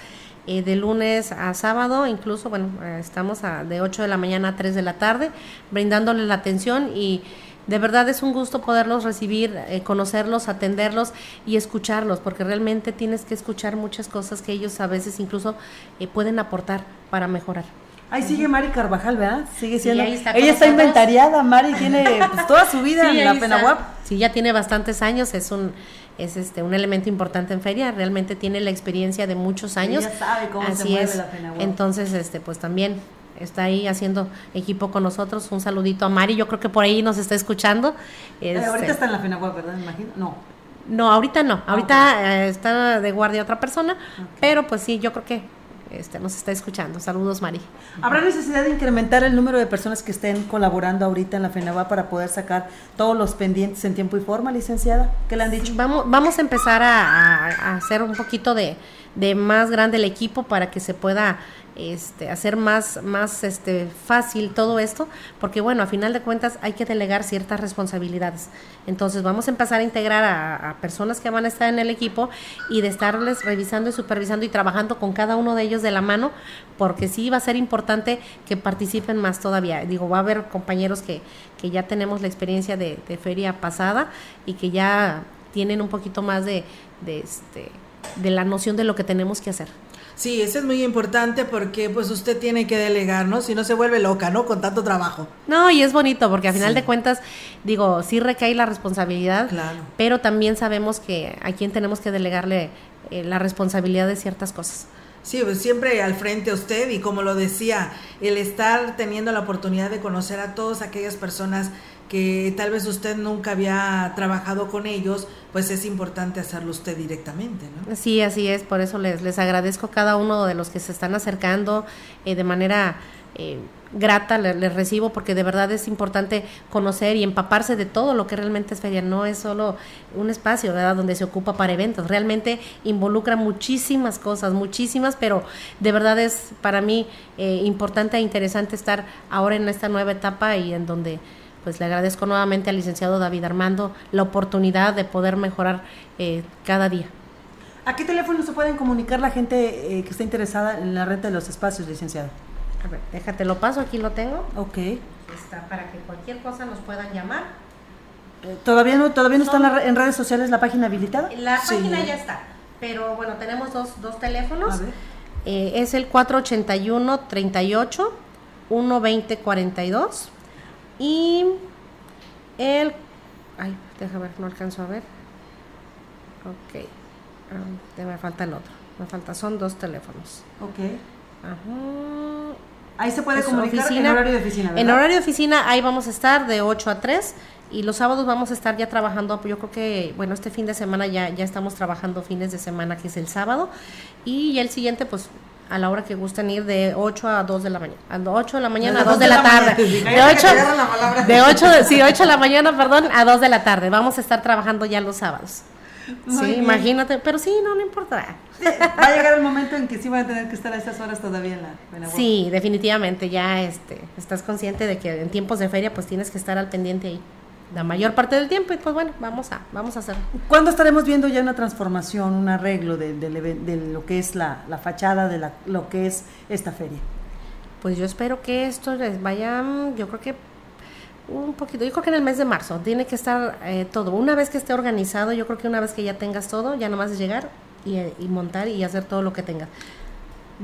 eh, de lunes a sábado, incluso, bueno, eh, estamos a- de 8 de la mañana a 3 de la tarde, brindándoles la atención y de verdad es un gusto poderlos recibir, eh, conocerlos, atenderlos y escucharlos, porque realmente tienes que escuchar muchas cosas que ellos a veces incluso eh, pueden aportar para mejorar. Ahí sigue Mari Carvajal, ¿verdad? Sigue Sí, siendo. ahí está ella está nosotros. inventariada, Mari tiene pues, toda su vida Sí, en la. Penahuap. Sí, ya tiene bastantes años, es un es este un elemento importante en feria, realmente tiene la experiencia de muchos años. Ella sabe cómo se Así mueve es. la Penahuap. Entonces, este pues también está ahí haciendo equipo con nosotros. Un saludito a Mari, yo creo que por ahí nos está escuchando. Eh, Este, ahorita está en la Penahuap, ¿verdad? Me imagino. No. No, ahorita Ah, no. Ahorita eh, está de guardia otra persona, pero pues sí, yo creo que este nos está escuchando. Saludos, Mari. ¿Habrá necesidad de incrementar el número de personas que estén colaborando ahorita en la FENAVA para poder sacar todos los pendientes en tiempo y forma, licenciada? ¿Qué le han dicho? Vamos, vamos a empezar a, a- a hacer un poquito de, de más grande el equipo para que se pueda este, hacer más, más este, fácil todo esto, porque bueno, a final de cuentas hay que delegar ciertas responsabilidades. Entonces vamos a empezar a integrar a, personas que van a estar en el equipo y de estarles revisando y supervisando y trabajando con cada uno de ellos de la mano, porque sí va a ser importante que participen más todavía. Digo, va a haber compañeros que, que ya tenemos la experiencia de, de feria pasada y que ya tienen un poquito más de, de, este, de la noción de lo que tenemos que hacer. Sí, eso es muy importante porque pues usted tiene que delegar, ¿no? Si no se vuelve loca, ¿no? Con tanto trabajo. No, y es bonito porque a final Sí. de cuentas, digo, sí recae la responsabilidad, pero también sabemos que a quién tenemos que delegarle eh, la responsabilidad de ciertas cosas. Sí, pues siempre al frente a usted y como lo decía, el estar teniendo la oportunidad de conocer a todas aquellas personas que tal vez usted nunca había trabajado con ellos, pues es importante hacerlo usted directamente, ¿no? Sí, así es, por eso les, les agradezco a cada uno de los que se están acercando eh, de manera eh, grata, le- les, recibo porque de verdad es importante conocer y empaparse de todo lo que realmente es feria, no es solo un espacio donde se ocupa para eventos, realmente involucra muchísimas cosas, muchísimas, pero de verdad es para mí eh, importante e interesante estar ahora en esta nueva etapa y en donde pues le agradezco nuevamente al licenciado David Armando la oportunidad de poder mejorar eh, cada día. ¿A qué teléfono se pueden comunicar la gente eh, que está interesada en la renta de los espacios, licenciada? A ver, déjate lo paso, aquí lo tengo. Ok. Está para que cualquier cosa nos puedan llamar. Eh, ¿Todavía no, todavía no está en, redes sociales la página habilitada? La Sí. página ya está, pero bueno, tenemos dos, dos teléfonos. A ver. Eh, es el 481 38 120 42 y el ay, déjame ver, no alcanzo a ver. Ok. Te me falta el otro. Me falta, son dos teléfonos. Ok. Ajá. Ahí se puede Es comunicar en horario de oficina, ¿verdad? En horario de oficina, ahí vamos a estar de 8 a 3 y los sábados vamos a estar ya trabajando, yo creo que, bueno, este fin de semana ya, ya estamos trabajando fines de semana, que es el sábado, y ya el siguiente, pues, a la hora que gusten ir de 8 a 2 de la mañana, a 8 de la mañana a 2 de la tarde. De 8, de 8, de- sí, 8 de la mañana, perdón, a 2 de la tarde. Vamos a estar trabajando ya los sábados. Muy sí, bien. imagínate, pero sí, no, no importa. Va a llegar el momento en que sí van a tener que estar a esas horas todavía en la en la Sí, definitivamente, ya este, estás consciente de que en tiempos de feria pues tienes que estar al pendiente ahí la mayor parte del tiempo y pues bueno, vamos a, vamos a hacer. ¿Cuándo estaremos viendo ya una transformación, un arreglo de, de lo que es la, la fachada de la, lo que es esta feria? Pues yo espero que esto les vaya, mm, yo creo que un poquito, yo creo que en el mes de marzo tiene que estar eh, todo. Una vez que esté organizado, yo creo que una vez que ya tengas todo, ya nomás es llegar y, eh, y montar y hacer todo lo que tengas.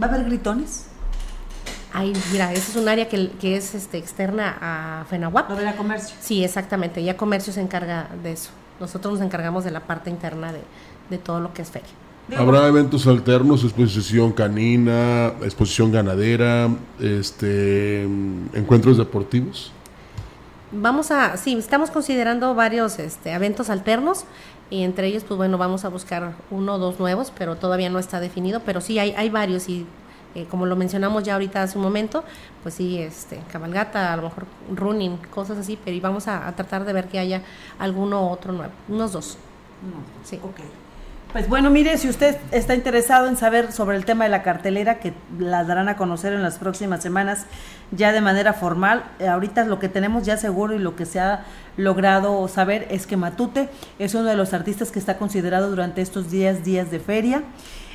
¿Va a haber gritones? Ay, mira, ese es un área que, que es este, externa a FENAWAP. Lo de la comercio. Sí, exactamente. Ya comercio se encarga de eso. Nosotros nos encargamos de la parte interna de, de todo lo que es feria. Habrá eventos alternos, exposición canina, exposición ganadera, este, encuentros deportivos. Vamos a, sí, estamos considerando varios este, eventos alternos y entre ellos, pues bueno, vamos a buscar uno o dos nuevos, pero todavía no está definido, pero sí hay, hay varios y eh, como lo mencionamos ya ahorita hace un momento, pues sí, este, cabalgata, a lo mejor running, cosas así, pero vamos a, a tratar de ver que haya alguno otro nuevo, unos dos. Sí. Pues bueno, mire, si usted está interesado en saber sobre el tema de la cartelera, que la darán a conocer en las próximas semanas ya de manera formal, eh, ahorita lo que tenemos ya seguro y lo que se ha logrado saber es que Matute es uno de los artistas que está considerado durante estos días, días de feria.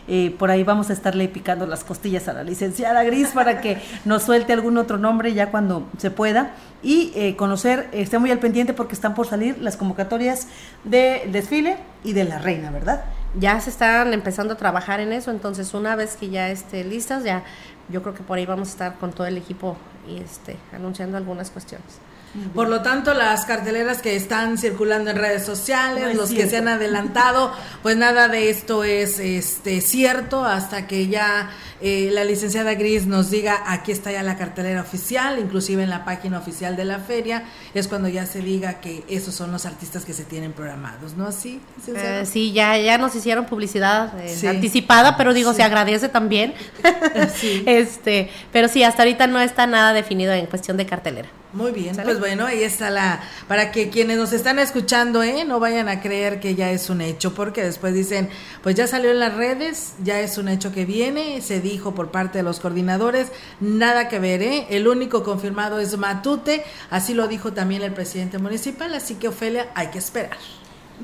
Eh, por ahí vamos a estarle picando las costillas a la licenciada Gris para que nos suelte algún otro nombre ya cuando se pueda y eh, conocer, esté muy al pendiente porque están por salir las convocatorias de desfile y de la reina, ¿verdad? Ya se están empezando a trabajar en eso, entonces una vez que ya esté listas, ya yo creo que por ahí vamos a estar con todo el equipo y este anunciando algunas cuestiones. Por lo tanto, las carteleras que están circulando en redes sociales, No los que se han adelantado, pues nada de esto es este cierto hasta que ya eh, la licenciada Gris nos diga aquí está ya la cartelera oficial, inclusive en la página oficial de la feria, es cuando ya se diga que esos son los artistas que se tienen programados, ¿no así? Eh, sí, ya, ya nos hicieron publicidad eh, Sí. anticipada, pero digo, Sí. se agradece también. este, pero sí, hasta ahorita no está nada definido en cuestión de cartelera. Muy bien, ¿Sale? pues bueno, ahí está la, para que quienes nos están escuchando, ¿eh? no vayan a creer que ya es un hecho, porque después dicen, pues ya salió en las redes, ya es un hecho que viene, se dijo por parte de los coordinadores, nada que ver, ¿eh? el único confirmado es Matute, así lo dijo también el presidente municipal, así que Ofelia, hay que esperar.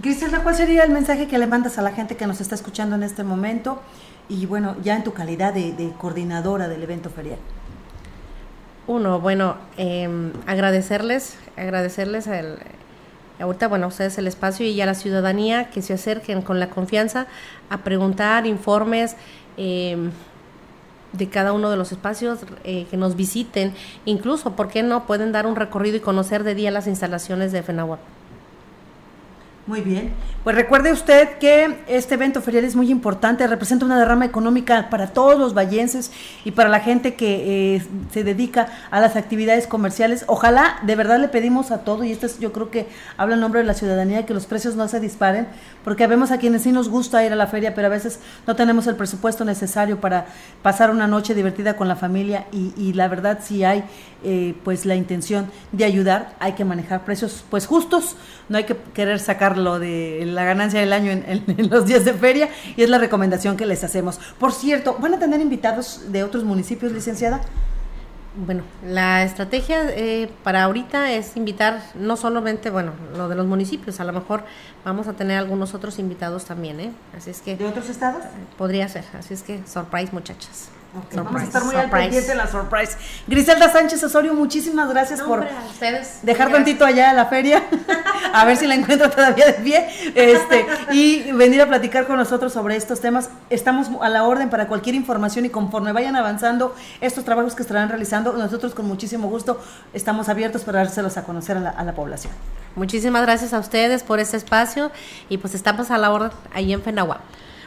Griselda, ¿cuál sería el mensaje que le mandas a la gente que nos está escuchando en este momento? Y bueno, ya en tu calidad de, de coordinadora del evento ferial. Uno, bueno, eh, agradecerles, agradecerles el, ahorita, bueno, a ustedes el espacio y a la ciudadanía que se acerquen con la confianza a preguntar informes eh, de cada uno de los espacios, eh, que nos visiten, incluso, ¿por qué no? Pueden dar un recorrido y conocer de día las instalaciones de FENAWAP. Muy bien. Pues recuerde usted que este evento ferial es muy importante, representa una derrama económica para todos los vallenses y para la gente que eh, se dedica a las actividades comerciales. Ojalá, de verdad le pedimos a todo, y esto es, yo creo que habla en nombre de la ciudadanía, que los precios no se disparen, porque vemos a quienes sí nos gusta ir a la feria, pero a veces no tenemos el presupuesto necesario para pasar una noche divertida con la familia y, y la verdad si hay eh, pues la intención de ayudar, hay que manejar precios pues justos, no hay que querer sacarlo de la ganancia del año en, en- en los días de feria y es la recomendación que les hacemos. Por cierto, ¿van a tener invitados de otros municipios, licenciada? Bueno, la estrategia eh, para ahorita es invitar no solamente, bueno, lo de los municipios, a lo mejor vamos a tener algunos otros invitados también, ¿eh? Así es que... ¿De otros estados? Podría ser, así es que surprise muchachas. Vamos a estar muy al pendiente de la surprise. Griselda Sánchez Osorio, muchísimas gracias por dejar Gracias. tantito allá a la feria, a ver si la encuentro todavía de pie, este, y venir a platicar con nosotros sobre estos temas. Estamos a la orden para cualquier información y conforme vayan avanzando estos trabajos que estarán realizando, nosotros con muchísimo gusto estamos abiertos para dárselos a conocer a la, a la población. Muchísimas gracias a ustedes por este espacio y pues estamos a la orden ahí en FENAWAP.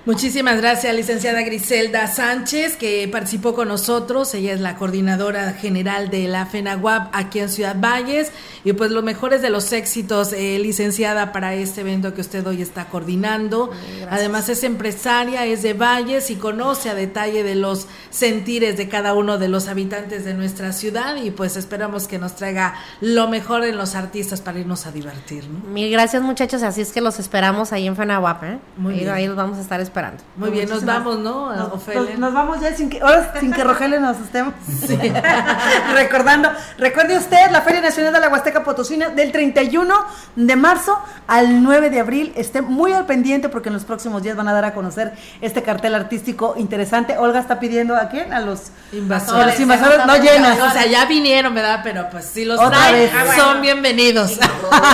Muchísimas gracias, licenciada Griselda Sánchez, que participó con nosotros. Ella es la coordinadora general de la FENAWAP aquí en Ciudad Valles. Y pues los mejores de los éxitos, eh, licenciada, para este evento que usted hoy está coordinando. Además es empresaria, es de Valles y conoce a detalle de los sentires de cada uno de los habitantes de nuestra ciudad. Y pues esperamos que nos traiga lo mejor en los artistas para irnos a divertir. ¿no? Mil gracias muchachos, así es que los esperamos ahí en FENAWAP, ¿eh? Muy ahí, bien. ahí los vamos a estar esperando. Muy bien, nos vamos, ¿no? Nos, Ofelia? nos- nos vamos ya sin que, ahora sin que Rogelio nos estemos recordando. Recuerde usted la Feria Nacional de la Huasteca Potosina del 31 de marzo al 9 de abril. Esté muy al pendiente porque en los próximos días van a dar a conocer este cartel artístico interesante. Olga está pidiendo a quién? A los Invasores. a los invasores no llenas. O sea, ya vinieron, ¿verdad? Pero pues si los Otra traen, vez. son bienvenidos.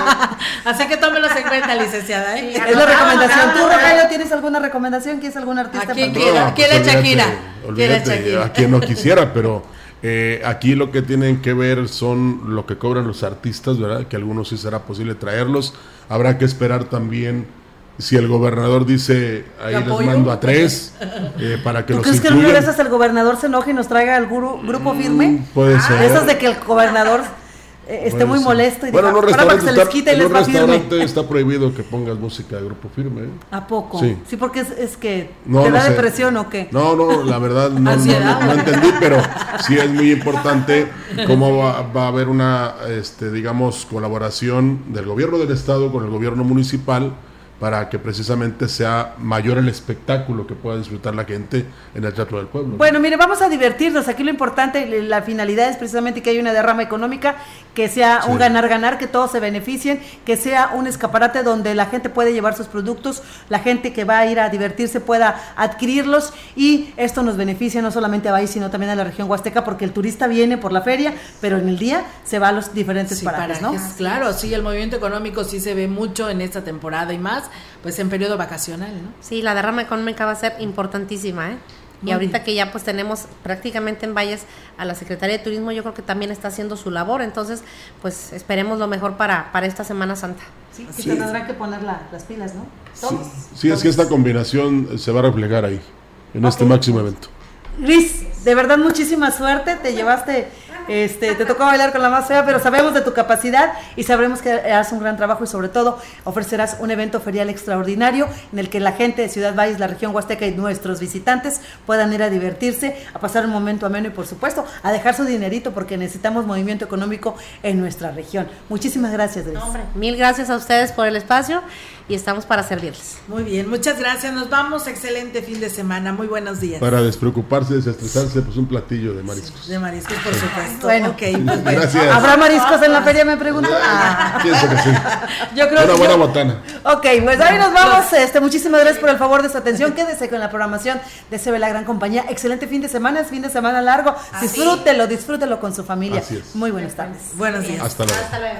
Así que tómelos en cuenta, licenciada. ¿eh? es la recomendación. ¿Tú, Rogelio, tienes alguna recomendación? ¿Quieres algún artista? ¿A quién para- quiera? No, ¿Quién pues es Shakira? olvídate. A quien no quisiera, pero eh, aquí lo que tienen que ver son lo que cobran los artistas, ¿verdad? Que algunos sí será posible traerlos. Habrá que esperar también si el gobernador dice ahí ¿Te les mando a tres eh, para que ¿Tú los crees que en una de incluyan. esas el gobernador se enoje y nos traiga al guru- grupo firme? Mm, puede ser. Esas de que el gobernador esté Puede muy molesto y bueno, en diga, un "Ahora para que se les quite y les va firme. está prohibido que pongas música de grupo firme. ¿eh? ¿A poco? Sí. porque es, es que No, te no da sé. depresión o qué. No, no, la verdad no- no entendí, pero sí es muy importante cómo va, va a haber una, este, digamos, colaboración del gobierno del estado con el gobierno municipal para que precisamente sea mayor el espectáculo que pueda disfrutar la gente en el Teatro del Pueblo. Bueno, mire, vamos a divertirnos. Aquí lo importante, la finalidad es precisamente que haya una derrama económica, que sea Sí. un ganar-ganar, que todos se beneficien, que sea un escaparate donde la gente puede llevar sus productos, la gente que va a ir a divertirse pueda adquirirlos y esto nos beneficia no solamente a Bahía, sino también a la región huasteca, porque el turista viene por la feria, pero en el día se va a los diferentes Sí, parajes, ¿no? Claro, sí, el movimiento económico sí se ve mucho en esta temporada y más, pues en periodo vacacional, ¿no? Sí, la derrama económica va a ser importantísima, ¿eh? Y ahorita bien. que ya pues tenemos prácticamente en Valles a la Secretaría de Turismo, yo creo que también está haciendo su labor, entonces pues esperemos lo mejor para, para esta Semana Santa. Sí, que se tendrán que poner la- las pilas, ¿no? Todos. sí, es que esta combinación se va a reflejar ahí, en este máximo evento. Luis, de verdad muchísima suerte, te llevaste, este, te tocó bailar con la más fea, pero sabemos de tu capacidad y sabremos que harás un gran trabajo y sobre todo ofrecerás un evento ferial extraordinario en el que la gente de Ciudad Valles, la región Huasteca y nuestros visitantes puedan ir a divertirse, a pasar un momento ameno y por supuesto a dejar su dinerito porque necesitamos movimiento económico en nuestra región. Muchísimas gracias. Mil gracias a ustedes por el espacio y estamos para servirles. Muy bien, muchas gracias. Nos vamos. Excelente fin de semana. Muy buenos días. Para despreocuparse, desestresarse, pues un platillo de mariscos. De mariscos, por supuesto. Bueno. ok, pues. Gracias. ¿Habrá mariscos en la feria, me pregunto? Ah. Pienso que sí. Yo creo Una que buena yo- botana. Ok, pues ahí nos vamos. Este, muchísimas gracias por el favor de su atención. Quédese con la programación de CB La Gran Compañía. Excelente fin de semana, es fin de semana largo. Disfrútelo, disfrútelo con su familia. Así es. Muy buenas tardes. Buenos días. Hasta luego.